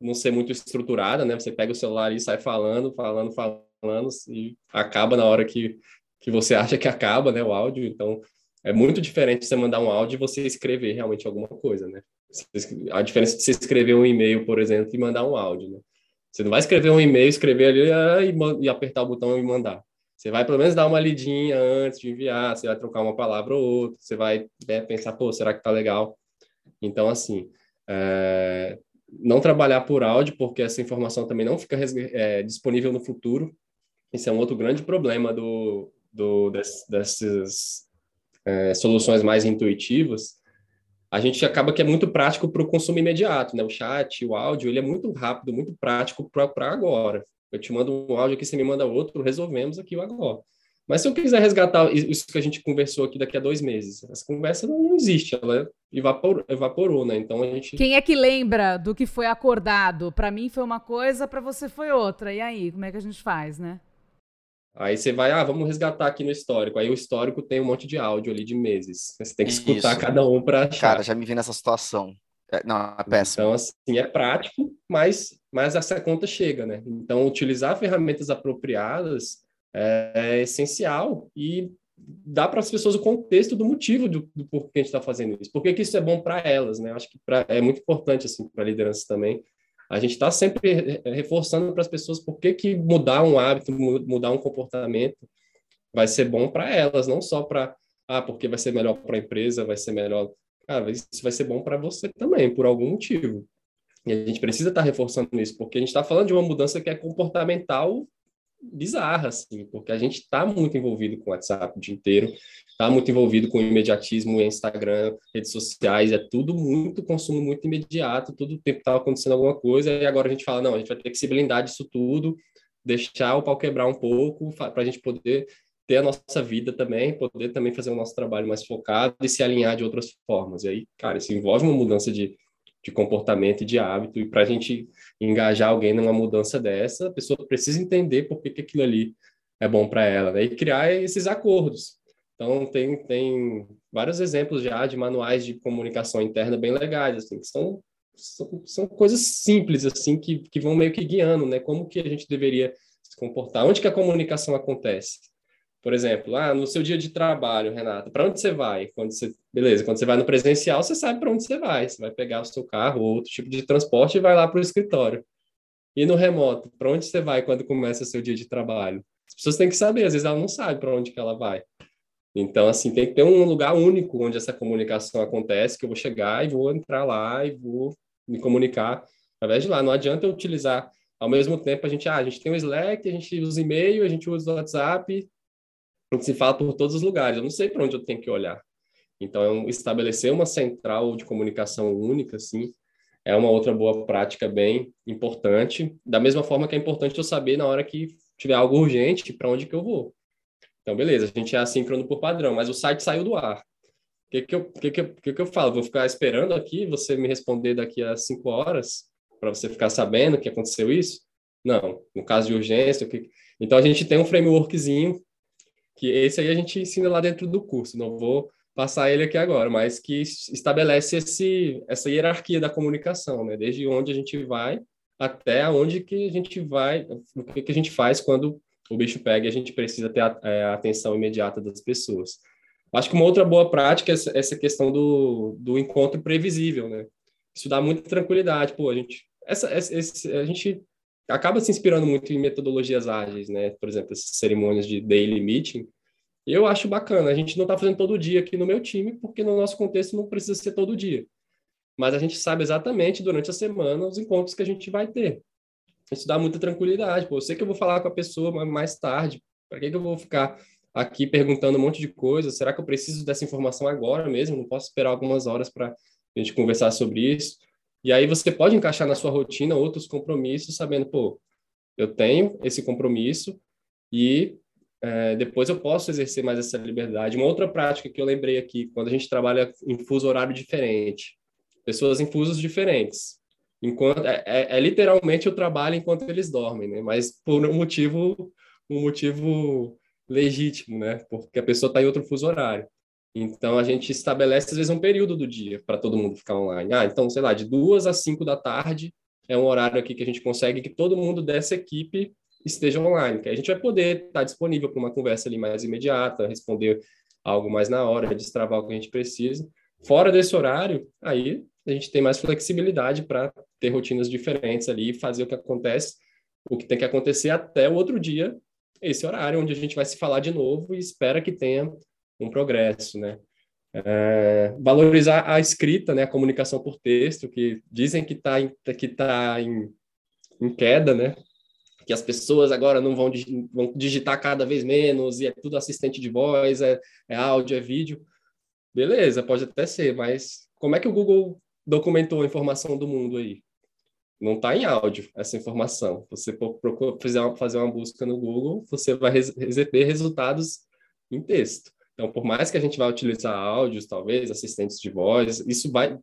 não ser muito estruturada, né? Você pega o celular e sai falando, falando, falando, e acaba na hora que que você [LAUGHS] acha que acaba, né, o áudio. Então, é muito diferente você mandar um áudio e você escrever realmente alguma coisa, né? A diferença de você escrever um e-mail, por exemplo, e mandar um áudio, né? Você não vai escrever um e-mail, escrever ali ah, e, e apertar o botão e mandar. Você vai pelo menos dar uma lidinha antes de enviar, você vai trocar uma palavra ou outra, você vai né, pensar, pô, será que tá legal? Então, assim, é, não trabalhar por áudio, porque essa informação também não fica é, disponível no futuro. Isso é um outro grande problema do, do, dessas é, soluções mais intuitivas. A gente acaba que é muito prático para o consumo imediato, né? O chat, o áudio, ele é muito rápido, muito prático para agora. Eu te mando um áudio aqui, você me manda outro, resolvemos aqui agora. Mas se eu quiser resgatar isso que a gente conversou aqui daqui a dois meses, essa conversa não, existe, ela evaporou, evaporou, né? Então a gente. Quem é que lembra do que foi acordado? Para mim foi uma coisa, para você foi outra. E aí, como é que a gente faz, né? Aí você vai, ah, vamos resgatar aqui no histórico. Aí o histórico tem um monte de áudio ali de meses. Você tem que escutar Isso. cada um para achar. Cara, já me vi nessa situação. É, não, é péssimo. Então, assim, é prático, mas, mas essa conta chega, né? Então, utilizar ferramentas apropriadas é, é essencial e dá para as pessoas o contexto do motivo do, do porquê a gente está fazendo isso. Por que, isso é bom para elas, né? Acho que pra, é muito importante assim para a liderança também. A gente está sempre reforçando para as pessoas por que, que mudar um hábito, mudar um comportamento vai ser bom para elas, não só para ah, porque vai ser melhor para a empresa, vai ser melhor. Cara, isso vai ser bom para você também, por algum motivo. E a gente precisa estar tá reforçando isso, porque a gente está falando de uma mudança que é comportamental bizarra, assim, porque a gente está muito envolvido com o WhatsApp o dia inteiro, está muito envolvido com o imediatismo, Instagram, redes sociais, é tudo muito consumo muito imediato, todo o tempo está acontecendo alguma coisa, e agora a gente fala, não, a gente vai ter que se blindar disso tudo, deixar o pau quebrar um pouco, para a gente poder ter a nossa vida também, poder também fazer o nosso trabalho mais focado e se alinhar de outras formas. E aí, cara, isso envolve uma mudança de, de comportamento e de hábito, e para a gente engajar alguém numa mudança dessa, a pessoa precisa entender por que, que aquilo ali é bom para ela, né? e criar esses acordos. Então, tem, tem vários exemplos já de manuais de comunicação interna bem legais, assim, que são, são, são coisas simples, assim, que, que vão meio que guiando, né? Como que a gente deveria se comportar, onde que a comunicação acontece. Por exemplo, ah, no seu dia de trabalho, Renata, para onde você vai? Quando você, beleza, quando você vai no presencial, você sabe para onde você vai. Você vai pegar o seu carro ou outro tipo de transporte e vai lá para o escritório. E no remoto, para onde você vai quando começa o seu dia de trabalho? As pessoas têm que saber, às vezes ela não sabe para onde que ela vai. Então, assim, tem que ter um lugar único onde essa comunicação acontece, que eu vou chegar e vou entrar lá e vou me comunicar através de lá. Não adianta eu utilizar ao mesmo tempo a gente, ah, a gente tem o Slack, a gente usa e-mail, a gente usa o WhatsApp, a gente se fala por todos os lugares. Eu não sei para onde eu tenho que olhar. Então, estabelecer uma central de comunicação única, assim, é uma outra boa prática bem importante. Da mesma forma que é importante eu saber na hora que tiver algo urgente para onde que eu vou. Então, beleza, a gente é assíncrono por padrão, mas o site saiu do ar. O que que eu, que que eu, que que eu falo? Vou ficar esperando aqui você me responder daqui a cinco horas para você ficar sabendo que aconteceu isso? Não. No caso de urgência, que... então a gente tem um frameworkzinho que esse aí a gente ensina lá dentro do curso, não vou passar ele aqui agora, mas que estabelece esse, essa hierarquia da comunicação, né? Desde onde a gente vai até onde que a gente vai, o que, que a gente faz quando o bicho pega e a gente precisa ter a, é, a atenção imediata das pessoas. Acho que uma outra boa prática é essa, questão do, do encontro previsível, né? Isso dá muita tranquilidade. Pô, a gente, essa, essa, a gente acaba se inspirando muito em metodologias ágeis, né? Por exemplo, essas cerimônias de daily meeting. Eu acho bacana. A gente não está fazendo todo dia aqui no meu time, porque no nosso contexto não precisa ser todo dia. Mas a gente sabe exatamente durante a semana os encontros que a gente vai ter. Isso dá muita tranquilidade. Pô, eu sei que eu vou falar com a pessoa mais tarde. Para que, que eu vou ficar aqui perguntando um monte de coisa? Será que eu preciso dessa informação agora mesmo? Não posso esperar algumas horas para a gente conversar sobre isso. E aí você pode encaixar na sua rotina outros compromissos, sabendo, pô, eu tenho esse compromisso e é, depois eu posso exercer mais essa liberdade. Uma outra prática que eu lembrei aqui, quando a gente trabalha em fuso horário diferente, pessoas em fusos diferentes. Enquanto é, é, é literalmente o trabalho enquanto eles dormem, né? Mas por um motivo, um motivo legítimo, né? Porque a pessoa está em outro fuso horário. Então, a gente estabelece, às vezes, um período do dia para todo mundo ficar online. Ah, então, sei lá, de duas às cinco da tarde é um horário aqui que a gente consegue que todo mundo dessa equipe esteja online, que a gente vai poder estar tá disponível para uma conversa ali mais imediata, responder algo mais na hora, destravar o que a gente precisa. Fora desse horário, aí a gente tem mais flexibilidade para ter rotinas diferentes ali, fazer o que acontece, o que tem que acontecer até o outro dia, esse horário onde a gente vai se falar de novo e espera que tenha um progresso, né? É, valorizar a escrita, né, a comunicação por texto, que dizem que está que tá em, em queda, né? Que as pessoas agora não vão, vão digitar cada vez menos e é tudo assistente de voz, é, é áudio, é vídeo. Beleza, pode até ser, mas como é que o Google documentou a informação do mundo aí? Não está em áudio essa informação. Você procura fazer uma busca no Google, você vai receber resultados em texto. Então, por mais que a gente vá utilizar áudios, talvez, assistentes de voz, isso vai,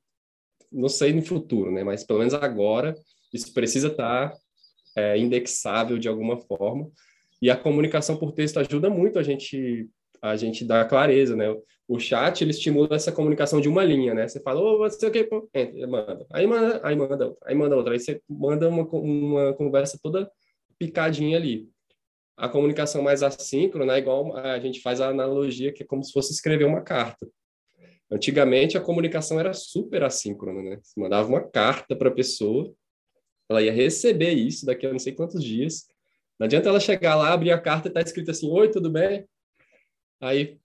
não sei no futuro, né? Mas pelo menos agora, isso precisa estar é, indexável de alguma forma. E a comunicação por texto ajuda muito a gente a gente dar clareza, né? O chat ele estimula essa comunicação de uma linha, né? Você fala, ô, oh, você o que, manda, aí manda, aí manda, aí manda outra, aí você manda uma, uma conversa toda picadinha ali a comunicação mais assíncrona é igual a gente faz a analogia que é como se fosse escrever uma carta. Antigamente a comunicação era super assíncrona, né? Você mandava uma carta para a pessoa, ela ia receber isso daqui a não sei quantos dias. Não adianta ela chegar lá, abrir a carta e tá escrito assim: "Oi, tudo bem?" Aí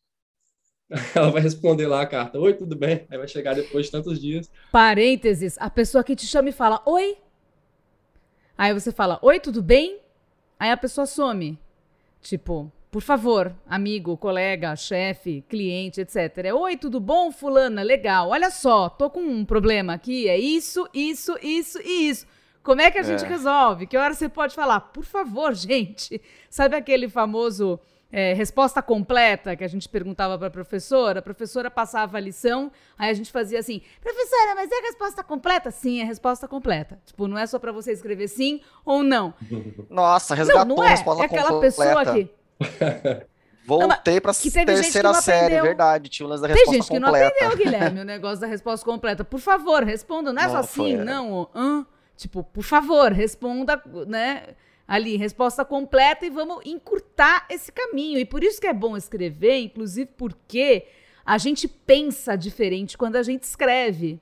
[LAUGHS] ela vai responder lá a carta: "Oi, tudo bem?" Aí vai chegar depois de tantos dias. Parênteses, a pessoa que te chama e fala: "Oi?" Aí você fala: "Oi, tudo bem?" Aí a pessoa some. Tipo, por favor, amigo, colega, chefe, cliente, etc. Oi, tudo bom, fulana? Legal. Olha só, tô com um problema aqui. É isso, isso, isso e isso. Como é que a gente é. resolve? Que hora você pode falar? Por favor, [LAUGHS] gente. Sabe aquele famoso é, resposta completa que a gente perguntava para a professora, a professora passava a lição, aí a gente fazia assim: professora, mas é a resposta completa? Sim, é a resposta completa. Tipo, não é só para você escrever sim ou não. [LAUGHS] Nossa, resgatou não, não é. a resposta é aquela completa. pessoa que. [LAUGHS] Voltei para a terceira série, verdade. Tinha o lance da resposta completa. Tem gente completa. que não aprendeu, [LAUGHS] Guilherme, o negócio da resposta completa. Por favor, responda. Não é não, só sim, não. Hã? Tipo, por favor, responda, né? Ali, resposta completa e vamos encurtar esse caminho. E por isso que é bom escrever, inclusive porque a gente pensa diferente quando a gente escreve.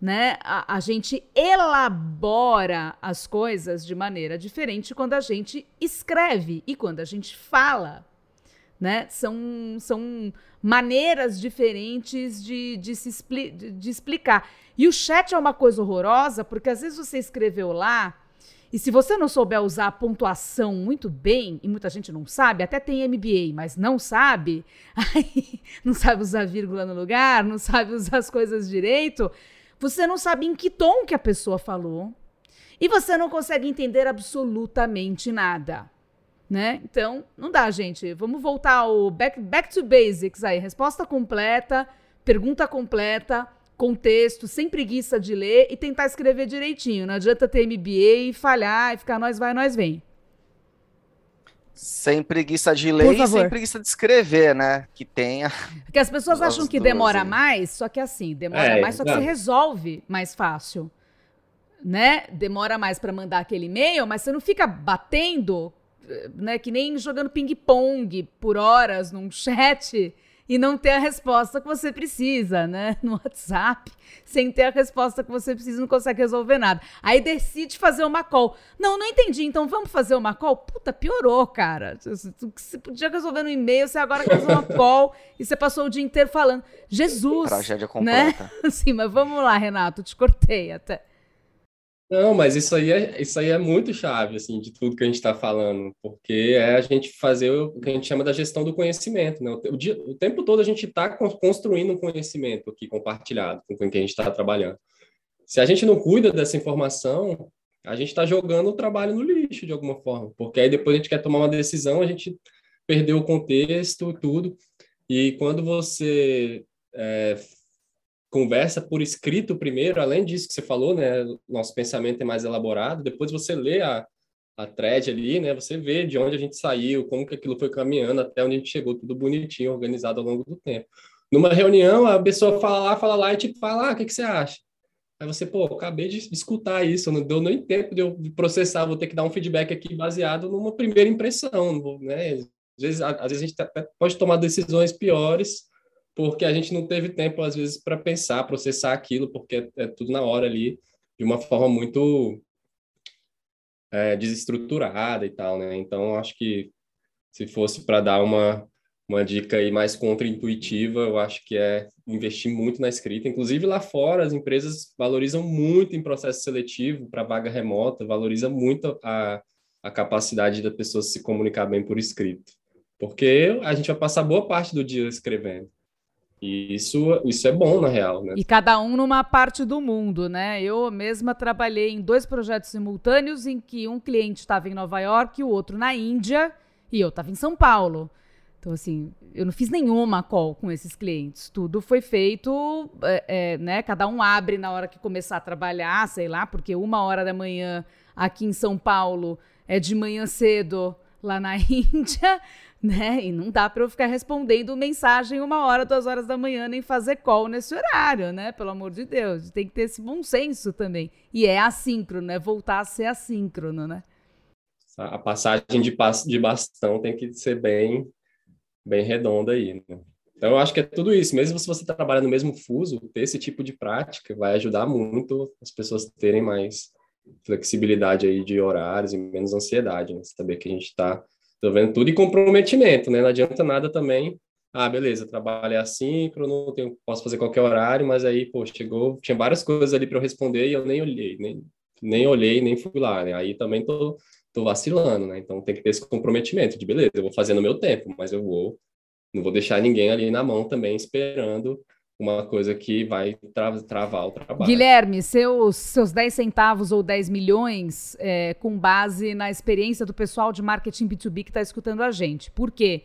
Né? A, a gente elabora as coisas de maneira diferente quando a gente escreve e quando a gente fala. Né? São, são maneiras diferentes de, de se expli de, de explicar. E o chat é uma coisa horrorosa, porque às vezes você escreveu lá e se você não souber usar a pontuação muito bem, e muita gente não sabe, até tem MBA, mas não sabe, [LAUGHS] aí não sabe usar vírgula no lugar, não sabe usar as coisas direito, você não sabe em que tom que a pessoa falou. E você não consegue entender absolutamente nada. Né? Então, não dá, gente. Vamos voltar ao back, back to basics aí. Resposta completa, pergunta completa, contexto, sem preguiça de ler e tentar escrever direitinho. Não adianta ter MBA e falhar e ficar nós vai, nós vem. Sem preguiça de ler e sem preguiça de escrever, né? Que tenha. [LAUGHS] Porque as pessoas acham que demora mais, só que assim, demora é, mais, só que você resolve mais fácil. Né? Demora mais para mandar aquele e-mail, mas você não fica batendo, né? Que nem jogando ping-pong por horas num [LAUGHS] chat e não ter a resposta que você precisa, né? [LAUGHS] No WhatsApp, sem ter a resposta que você precisa, não consegue resolver nada. Aí decide fazer uma call. Não, não entendi, então vamos fazer uma call? Puta, piorou, cara. Você podia resolver no e-mail, você agora quer fazer uma [LAUGHS] call e você passou o dia inteiro falando. Jesus! Tragédia né? completa. Né? [LAUGHS] Sim, mas vamos lá, Renato, te cortei até. Não, mas isso aí é, isso aí é muito chave, assim, de tudo que a gente está falando, porque é a gente fazer o que a gente chama da gestão do conhecimento, né? O, dia, o tempo todo a gente está construindo um conhecimento aqui compartilhado com quem a gente está trabalhando. Se a gente não cuida dessa informação, a gente está jogando o trabalho no lixo de alguma forma, porque aí depois a gente quer tomar uma decisão, a gente perdeu o contexto, tudo, e quando você é, conversa por escrito primeiro, além disso que você falou, né? Nosso pensamento é mais elaborado. Depois você lê a, a thread ali, né? Você vê de onde a gente saiu, como que aquilo foi caminhando até onde a gente chegou, tudo bonitinho, organizado ao longo do tempo. Numa reunião, a pessoa fala lá, fala lá e tipo fala, ah, o que, que você acha? Aí você, pô, acabei de escutar isso, não deu nem tempo de eu processar, vou ter que dar um feedback aqui baseado numa primeira impressão, né? Às vezes, às vezes a gente pode tomar decisões piores porque a gente não teve tempo, às vezes, para pensar, processar aquilo, porque é, tudo na hora ali, de uma forma muito é, desestruturada e tal, né? Então, acho que se fosse para dar uma, uma dica aí mais contra-intuitiva, eu acho que é investir muito na escrita. Inclusive lá fora, as empresas valorizam muito em processo seletivo para vaga remota, valoriza muito a, a capacidade da pessoa se comunicar bem por escrito. Porque a gente vai passar boa parte do dia escrevendo. E isso, isso é bom, na real, né? E cada um numa parte do mundo, né? Eu mesma trabalhei em dois projetos simultâneos em que um cliente estava em Nova York e o outro na Índia e eu estava em São Paulo. Então, assim, eu não fiz nenhuma call com esses clientes. Tudo foi feito, é, é, né? Cada um abre na hora que começar a trabalhar, sei lá, porque uma hora da manhã aqui em São Paulo é de manhã cedo lá na [LAUGHS] Índia né? E não dá para eu ficar respondendo mensagem uma hora, duas horas da manhã, nem fazer call nesse horário, né? Pelo amor de Deus. Tem que ter esse bom senso também. E é assíncrono, é voltar a ser assíncrono, né? A passagem de, de bastão tem que ser bem, bem redonda aí, né? Então, eu acho que é tudo isso. Mesmo se você trabalha no mesmo fuso, ter esse tipo de prática vai ajudar muito as pessoas terem mais flexibilidade aí de horários e menos ansiedade, né? Saber que a gente está Tô vendo tudo e comprometimento, né? Não adianta nada também. Ah, beleza, trabalho é assíncrono, tenho, posso fazer qualquer horário, mas aí, pô, chegou, tinha várias coisas ali para eu responder e eu nem olhei, nem, nem olhei, nem fui lá, né? Aí também tô, tô vacilando, né? Então tem que ter esse comprometimento de, beleza, eu vou fazer no meu tempo, mas eu vou, não vou deixar ninguém ali na mão também esperando uma coisa que vai tra travar o trabalho. Guilherme, seus, seus 10 centavos ou 10 milhões é, com base na experiência do pessoal de marketing B2B que está escutando a gente. Por quê?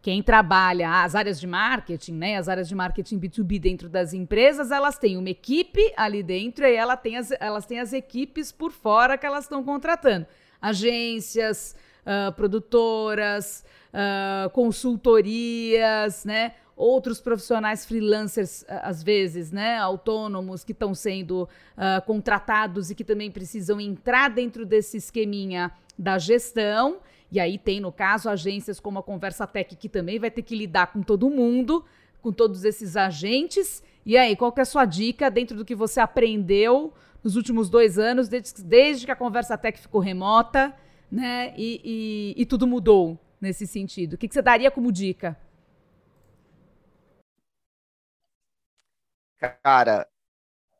Quem trabalha as áreas de marketing, né, as áreas de marketing B2B dentro das empresas, elas têm uma equipe ali dentro e ela tem as, elas têm as equipes por fora que elas estão contratando. Agências, uh, produtoras, uh, consultorias, né? Outros profissionais freelancers, às vezes, né, autônomos que estão sendo uh, contratados e que também precisam entrar dentro desse esqueminha da gestão. E aí tem, no caso, agências como a Conversa Tech, que também vai ter que lidar com todo mundo, com todos esses agentes. E aí, qual que é a sua dica dentro do que você aprendeu nos últimos dois anos, desde, desde que a Conversa Tech ficou remota, né? E, e, e tudo mudou nesse sentido. O que, que você daria como dica? Cara,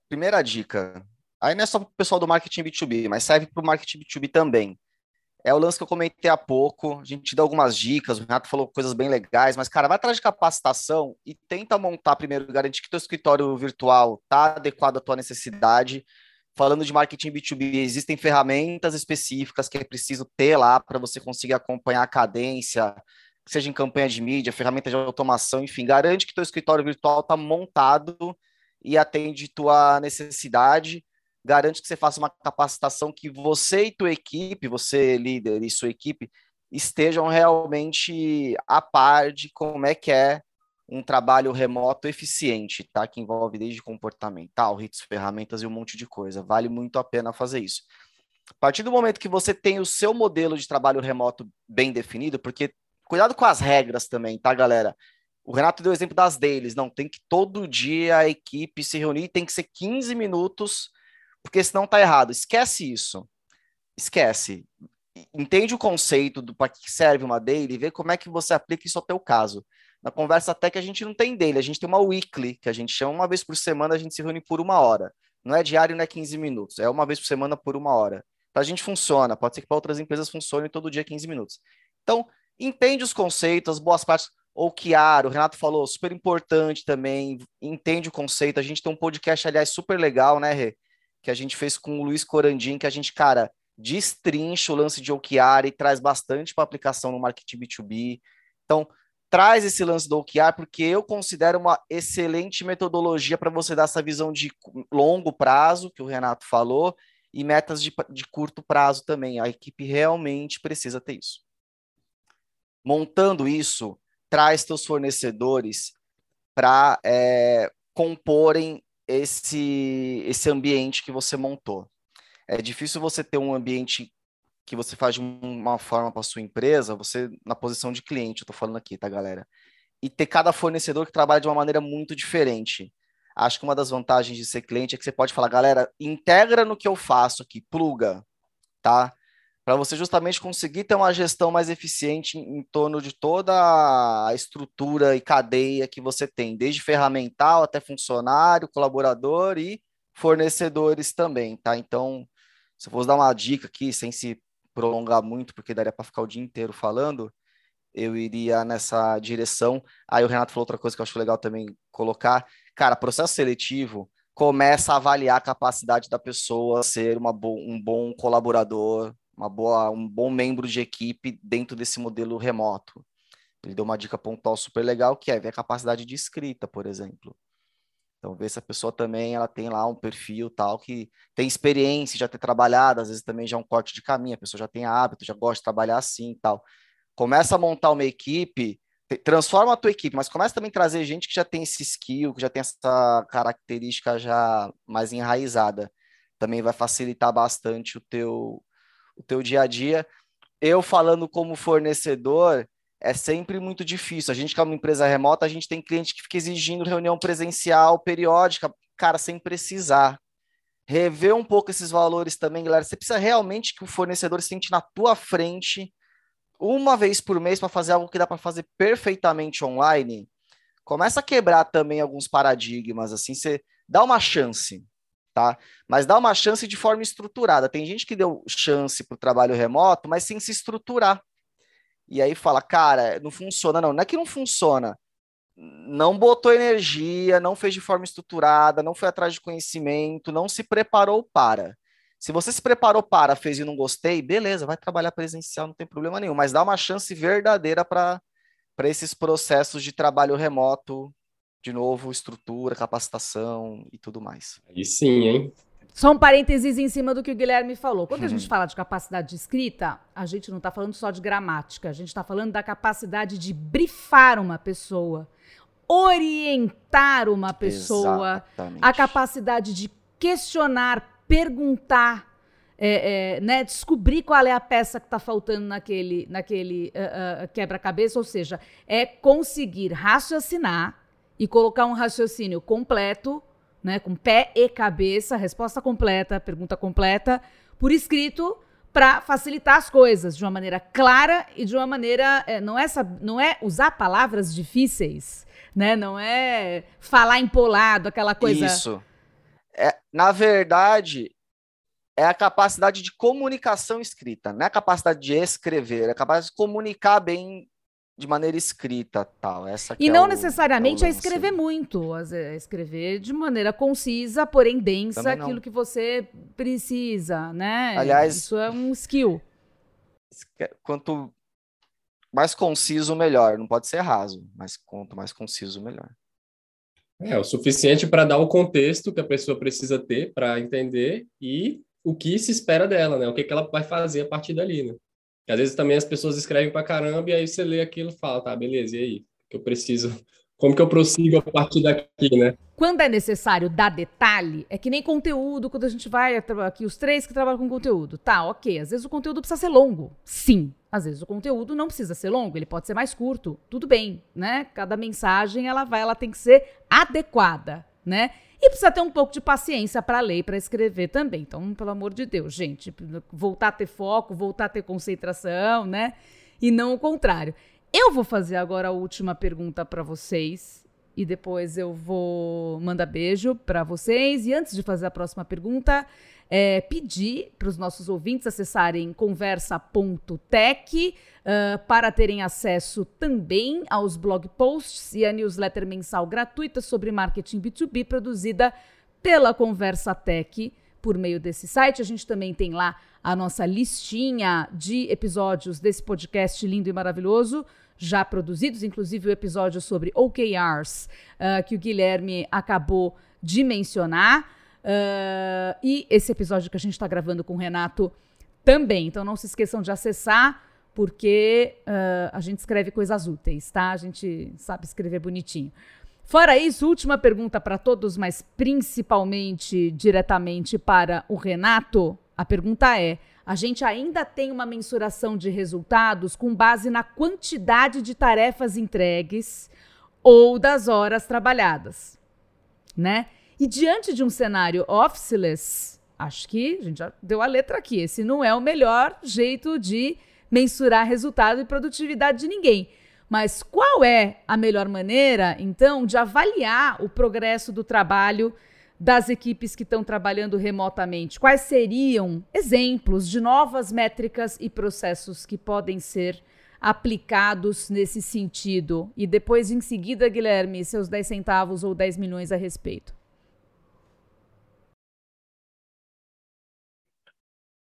primeira dica. Aí não é só para o pessoal do marketing B2B, mas serve para o marketing B2B também. É o lance que eu comentei há pouco. A gente dá algumas dicas, o Renato falou coisas bem legais, mas, cara, vai atrás de capacitação e tenta montar primeiro, garantir que teu escritório virtual está adequado à tua necessidade. Falando de marketing B2B, existem ferramentas específicas que é preciso ter lá para você conseguir acompanhar a cadência, seja em campanha de mídia, ferramenta de automação, enfim, garante que teu escritório virtual está montado e atende tua necessidade, garante que você faça uma capacitação que você e tua equipe, você líder e sua equipe, estejam realmente a par de como é que é um trabalho remoto eficiente, tá? Que envolve desde comportamental, ritos, ferramentas e um monte de coisa. Vale muito a pena fazer isso. A partir do momento que você tem o seu modelo de trabalho remoto bem definido, porque cuidado com as regras também, tá, galera? O Renato deu o exemplo das deles. Não, tem que todo dia a equipe se reunir, tem que ser 15 minutos, porque senão tá errado. Esquece isso. Esquece. Entende o conceito do para que serve uma daily, vê como é que você aplica isso ao teu caso. Na conversa até que a gente não tem daily, a gente tem uma weekly, que a gente chama uma vez por semana, a gente se reúne por uma hora. Não é diário, não é 15 minutos, é uma vez por semana por uma hora. Para a gente funciona, pode ser que para outras empresas funcione todo dia 15 minutos. Então, entende os conceitos, as boas partes. Ou o Renato falou, super importante também, entende o conceito. A gente tem um podcast, aliás, super legal, né, Rê? Que a gente fez com o Luiz Corandim, que a gente, cara, destrincha o lance de OKR e traz bastante para aplicação no marketing B2B. Então, traz esse lance do OKR, porque eu considero uma excelente metodologia para você dar essa visão de longo prazo, que o Renato falou, e metas de, de curto prazo também. A equipe realmente precisa ter isso. Montando isso, traz teus fornecedores para é, comporem esse, esse ambiente que você montou. É difícil você ter um ambiente que você faz de uma forma para sua empresa, você na posição de cliente, eu estou falando aqui, tá, galera? E ter cada fornecedor que trabalha de uma maneira muito diferente. Acho que uma das vantagens de ser cliente é que você pode falar, galera, integra no que eu faço aqui, pluga, tá? Para você justamente conseguir ter uma gestão mais eficiente em, em, torno de toda a estrutura e cadeia que você tem, desde ferramental até funcionário, colaborador e fornecedores também, tá? Então, se eu fosse dar uma dica aqui, sem se prolongar muito, porque daria para ficar o dia inteiro falando, eu iria nessa direção. Aí o Renato falou outra coisa que eu acho legal também colocar. Cara, processo seletivo começa a avaliar a capacidade da pessoa ser uma bo um bom colaborador, uma boa, um bom membro de equipe dentro desse modelo remoto. Ele deu uma dica pontual super legal, que é ver a capacidade de escrita, por exemplo. Então, ver se a pessoa também ela tem lá um perfil tal que tem experiência, já ter trabalhado, às vezes também já é um corte de caminho, a pessoa já tem hábito, já gosta de trabalhar assim tal. Começa a montar uma equipe, transforma a tua equipe, mas começa também a trazer gente que já tem esse skill, que já tem essa característica já mais enraizada. Também vai facilitar bastante o teu, o teu dia a dia. Eu falando como fornecedor, é sempre muito difícil. A gente que é uma empresa remota, a gente tem cliente que fica exigindo reunião presencial periódica, cara, sem precisar. Rever um pouco esses valores também, galera. Você precisa realmente que o fornecedor se sente na tua frente uma vez por mês para fazer algo que dá para fazer perfeitamente online. Começa a quebrar também alguns paradigmas, assim, você dá uma chance tá? Mas dá uma chance de forma estruturada. Tem gente que deu chance para o trabalho remoto, mas sem se estruturar. E aí fala, cara, não funciona, não. Não é que não funciona. Não botou energia, não fez de forma estruturada, não foi atrás de conhecimento, não se preparou para. Se você se preparou para, fez e não gostei, beleza, vai trabalhar presencial, não tem problema nenhum, mas dá uma chance verdadeira para esses processos de trabalho remoto de novo, estrutura, capacitação e tudo mais. Aí sim, hein? Só um parênteses em cima do que o Guilherme falou. Quando a [LAUGHS] gente fala de capacidade de escrita, a gente não está falando só de gramática, a gente está falando da capacidade de brifar uma pessoa, orientar uma pessoa, Exatamente. a capacidade de questionar, perguntar, é, é, né, descobrir qual é a peça que está faltando naquele, naquele uh, uh, quebra-cabeça, ou seja, é conseguir raciocinar e colocar um raciocínio completo, né, com pé e cabeça, resposta completa, pergunta completa, por escrito, para facilitar as coisas de uma maneira clara e de uma maneira é, não é não é usar palavras difíceis, né? Não é falar empolado, aquela coisa. Isso. É, na verdade, é a capacidade de comunicação escrita, não é a capacidade de escrever, é capacidade de comunicar bem de maneira escrita tal. Essa e não é o, necessariamente é, é escrever muito, é escrever de maneira concisa, porém densa, aquilo que você precisa, né? Aliás, isso é um skill. Quanto mais conciso, melhor. Não pode ser raso, mas quanto mais conciso, melhor. É o suficiente para dar o contexto que a pessoa precisa ter para entender e o que se espera dela, né? O que, que ela vai fazer a partir dali, né? E às vezes também as pessoas escrevem pra caramba e aí você lê aquilo e fala, tá, beleza, e aí? que eu preciso? Como que eu prossigo a partir daqui, né? Quando é necessário dar detalhe, é que nem conteúdo, quando a gente vai aqui, os três que trabalham com conteúdo. Tá, ok. Às vezes o conteúdo precisa ser longo. Sim. Às vezes o conteúdo não precisa ser longo, ele pode ser mais curto. Tudo bem, né? Cada mensagem ela vai, ela tem que ser adequada, né? E precisa ter um pouco de paciência para ler e para escrever também. Então, pelo amor de Deus, gente, voltar a ter foco, voltar a ter concentração, né? E não o contrário. Eu vou fazer agora a última pergunta para vocês e depois eu vou mandar beijo para vocês. E antes de fazer a próxima pergunta, é, pedir para os nossos ouvintes acessarem conversa.tech uh, para terem acesso também aos blog posts e a newsletter mensal gratuita sobre marketing B2B produzida pela Conversa Tech por meio desse site. A gente também tem lá a nossa listinha de episódios desse podcast lindo e maravilhoso já produzidos, inclusive o episódio sobre OKRs, uh, que o Guilherme acabou de mencionar. Uh, e esse episódio que a gente está gravando com o Renato também. Então não se esqueçam de acessar, porque uh, a gente escreve coisas úteis, tá? A gente sabe escrever bonitinho. Fora isso, última pergunta para todos, mas principalmente diretamente para o Renato. A pergunta é: a gente ainda tem uma mensuração de resultados com base na quantidade de tarefas entregues ou das horas trabalhadas, né? E diante de um cenário officeless, acho que a gente já deu a letra aqui. Esse não é o melhor jeito de mensurar resultado e produtividade de ninguém. Mas qual é a melhor maneira, então, de avaliar o progresso do trabalho das equipes que estão trabalhando remotamente? Quais seriam exemplos de novas métricas e processos que podem ser aplicados nesse sentido? E depois, em seguida, Guilherme, seus 10 centavos ou 10 milhões a respeito.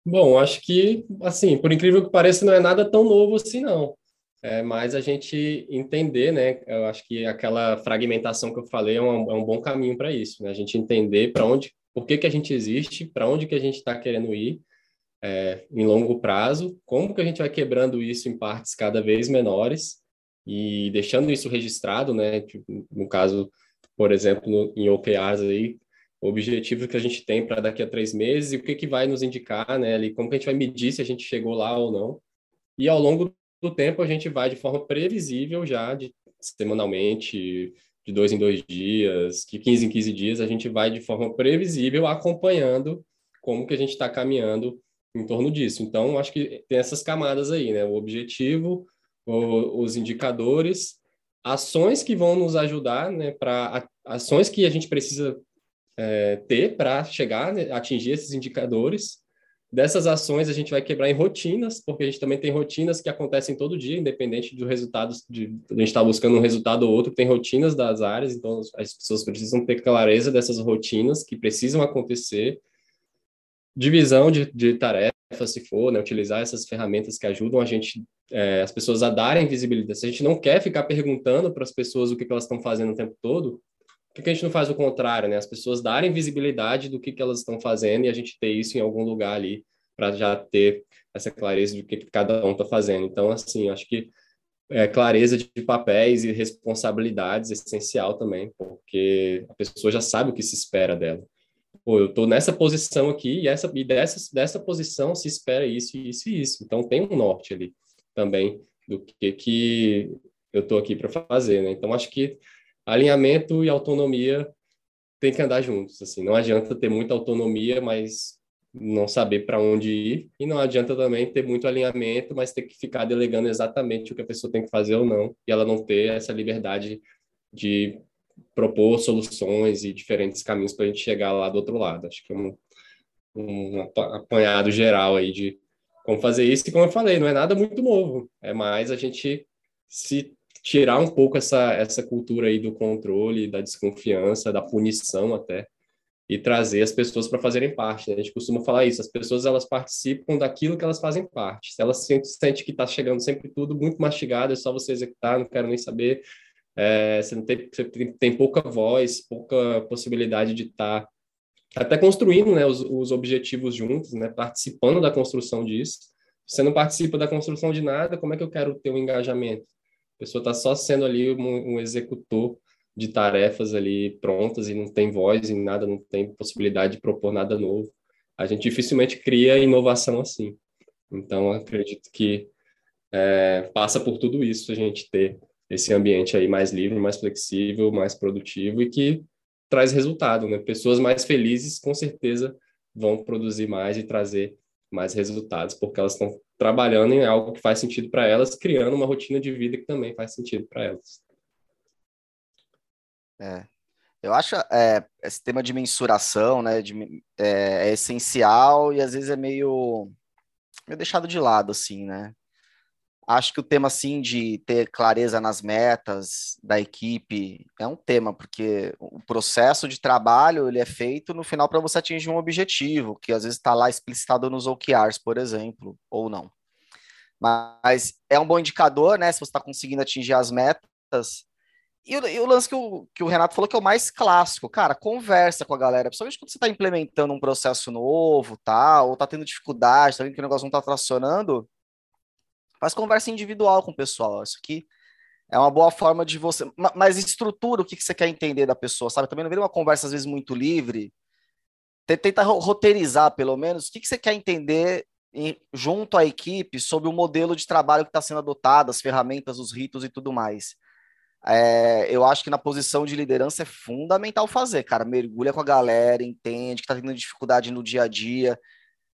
Bom, acho que, assim, por incrível que pareça, não é nada tão novo assim, não. É mais a gente entender, né? Eu acho que aquela fragmentação que eu falei é um, é um bom caminho para isso, né? A gente entender para onde, por que, que a gente existe, para onde que a gente está querendo ir é, em longo prazo, como que a gente vai quebrando isso em partes cada vez menores e deixando isso registrado, né? Tipo, no caso, por exemplo, em OKRs aí, o objetivo que a gente tem para daqui a três meses e o que, que vai nos indicar, né? Ali, como que a gente vai medir se a gente chegou lá ou não. E ao longo do tempo a gente vai de forma previsível já, de semanalmente, de dois em dois dias, de 15 em 15 dias, a gente vai de forma previsível acompanhando como que a gente está caminhando em torno disso. Então, acho que tem essas camadas aí, né? O objetivo, o, os indicadores, ações que vão nos ajudar, né? Para ações que a gente precisa é, ter para chegar, né, atingir esses indicadores. Dessas ações a gente vai quebrar em rotinas, porque a gente também tem rotinas que acontecem todo dia, independente dos resultados de a gente estar tá buscando um resultado ou outro, tem rotinas das áreas, então as pessoas precisam ter clareza dessas rotinas que precisam acontecer divisão de, de tarefas, se for, né, utilizar essas ferramentas que ajudam a gente, é, as pessoas a darem visibilidade. Se a gente não quer ficar perguntando para as pessoas o que, que elas estão fazendo o tempo todo, por que a gente não faz o contrário, né? As pessoas darem visibilidade do que, que elas estão fazendo e a gente ter isso em algum lugar ali para já ter essa clareza do que, que cada um está fazendo. Então, assim, acho que é, clareza de papéis e responsabilidades é essencial também, porque a pessoa já sabe o que se espera dela pô, eu estou nessa posição aqui e, essa, e dessa, dessa posição se espera isso, isso e isso. Então, tem um norte ali também do que, que eu estou aqui para fazer, né? Então, acho que alinhamento e autonomia tem que andar juntos, assim. Não adianta ter muita autonomia, mas não saber para onde ir, e não adianta também ter muito alinhamento, mas ter que ficar delegando exatamente o que a pessoa tem que fazer ou não, e ela não ter essa liberdade de propor soluções e diferentes caminhos para a gente chegar lá do outro lado. Acho que é um, um apanhado geral aí de como fazer isso. E como eu falei, não é nada muito novo, é mais a gente se tirar um pouco essa, essa cultura aí do controle, da desconfiança, da punição até, e trazer as pessoas para fazerem parte. Né? A gente costuma falar isso, as pessoas elas participam daquilo que elas fazem parte. Se elas sentem sente que está chegando sempre tudo muito mastigado, é só você executar, não quero nem saber, é, você, não tem, você tem, tem, pouca voz, pouca possibilidade de estar tá até construindo né, os, os, objetivos juntos, né, participando da construção disso. Você não participa da construção de nada, como é que eu quero ter um engajamento? A pessoa está só sendo ali um, um, executor de tarefas ali prontas e não tem voz em nada, não tem possibilidade de propor nada novo. A gente dificilmente cria inovação assim. Então, acredito que é, passa por tudo isso a gente ter esse ambiente aí mais livre, mais flexível, mais produtivo e que traz resultado, né? Pessoas mais felizes com certeza vão produzir mais e trazer mais resultados, porque elas estão trabalhando em algo que faz sentido para elas, criando uma rotina de vida que também faz sentido para elas. É. Eu acho é, esse tema de mensuração, né, de, é, é essencial e às vezes é meio, meio deixado de lado, assim, né? Acho que o tema, assim, de ter clareza nas metas da equipe é um tema, porque o processo de trabalho ele é feito no final para você atingir um objetivo, que às vezes está lá explicitado nos OKRs, por exemplo, ou não. Mas é um bom indicador, né, se você está conseguindo atingir as metas. E o, e o lance que o, que o, Renato falou que é o mais clássico, cara, conversa com a galera, principalmente quando você está implementando um processo novo, tá, ou está tendo dificuldade, tá vendo que o negócio não está tracionando, Faz conversa individual com o pessoal. Isso aqui é uma boa forma de você. Mas estrutura o que, você quer entender da pessoa, sabe? Também não vira uma conversa, às vezes, muito livre. Tenta roteirizar, pelo menos, o que, você quer entender junto à equipe sobre o modelo de trabalho que está sendo adotado, as ferramentas, os ritos e tudo mais. é, eu acho que na posição de liderança é fundamental fazer, cara. Mergulha com a galera, entende que tá tendo dificuldade no dia a dia,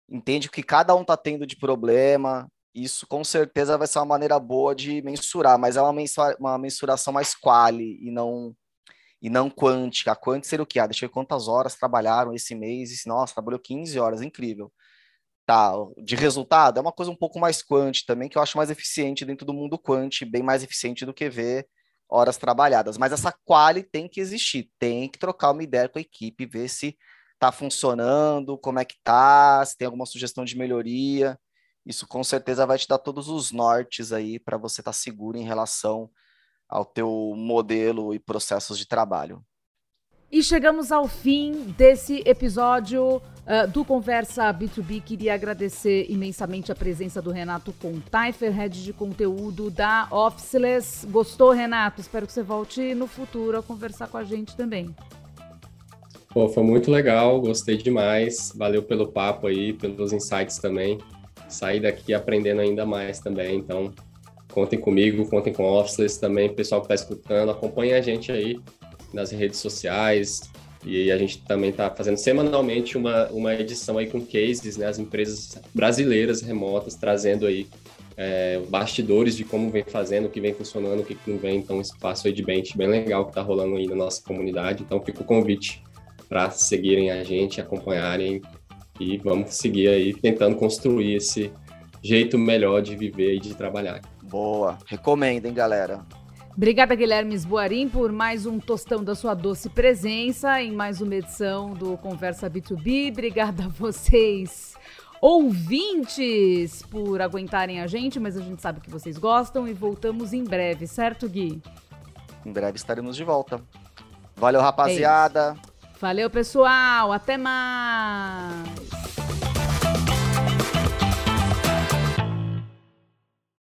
entende o que cada um tá tendo de problema. Isso com certeza vai ser uma maneira boa de mensurar, mas é uma, mensura, uma mensuração mais quali e não e não quântica. Quântica seria o que? Ah, deixa eu ver quantas horas trabalharam esse mês. Nossa, trabalhou 15 horas, incrível. Tá, de resultado, é uma coisa um pouco mais quântica também, que eu acho mais eficiente dentro do mundo quântico, bem mais eficiente do que ver horas trabalhadas. Mas essa quali tem que existir, tem que trocar uma ideia com a equipe, ver se está funcionando, como é que tá, se tem alguma sugestão de melhoria. Isso com certeza vai te dar todos os nortes aí para você estar tá seguro em relação ao teu modelo e processos de trabalho. E chegamos ao fim desse episódio uh, do Conversa B2B. Queria agradecer imensamente a presença do Renato Contaifer, head de conteúdo da Officeless. Gostou, Renato? Espero que você volte no futuro a conversar com a gente também. Pô, foi muito legal, gostei demais. Valeu pelo papo aí, pelos insights também. Saí daqui aprendendo ainda mais também, então contem comigo, contem com o Officeless também, pessoal que está escutando, acompanhe a gente aí nas redes sociais. E a gente também está fazendo semanalmente uma, uma edição aí com cases, né? As empresas brasileiras remotas trazendo aí é, bastidores de como vem fazendo, o que vem funcionando, o que não vem. Então, um espaço aí de bench bem legal que está rolando aí na nossa comunidade. Então, fica o convite para seguirem a gente, acompanharem e vamos seguir aí tentando construir esse jeito melhor de viver e de trabalhar. Boa, recomendem, galera. Obrigada, Guilherme Esboarim, por mais um tostão da sua doce presença em mais uma edição do Conversa B2B. Obrigada a vocês, ouvintes, por aguentarem a gente, mas a gente sabe que vocês gostam e voltamos em breve, certo, Gui? Em breve estaremos de volta. Valeu, rapaziada. É Valeu, pessoal. Até mais.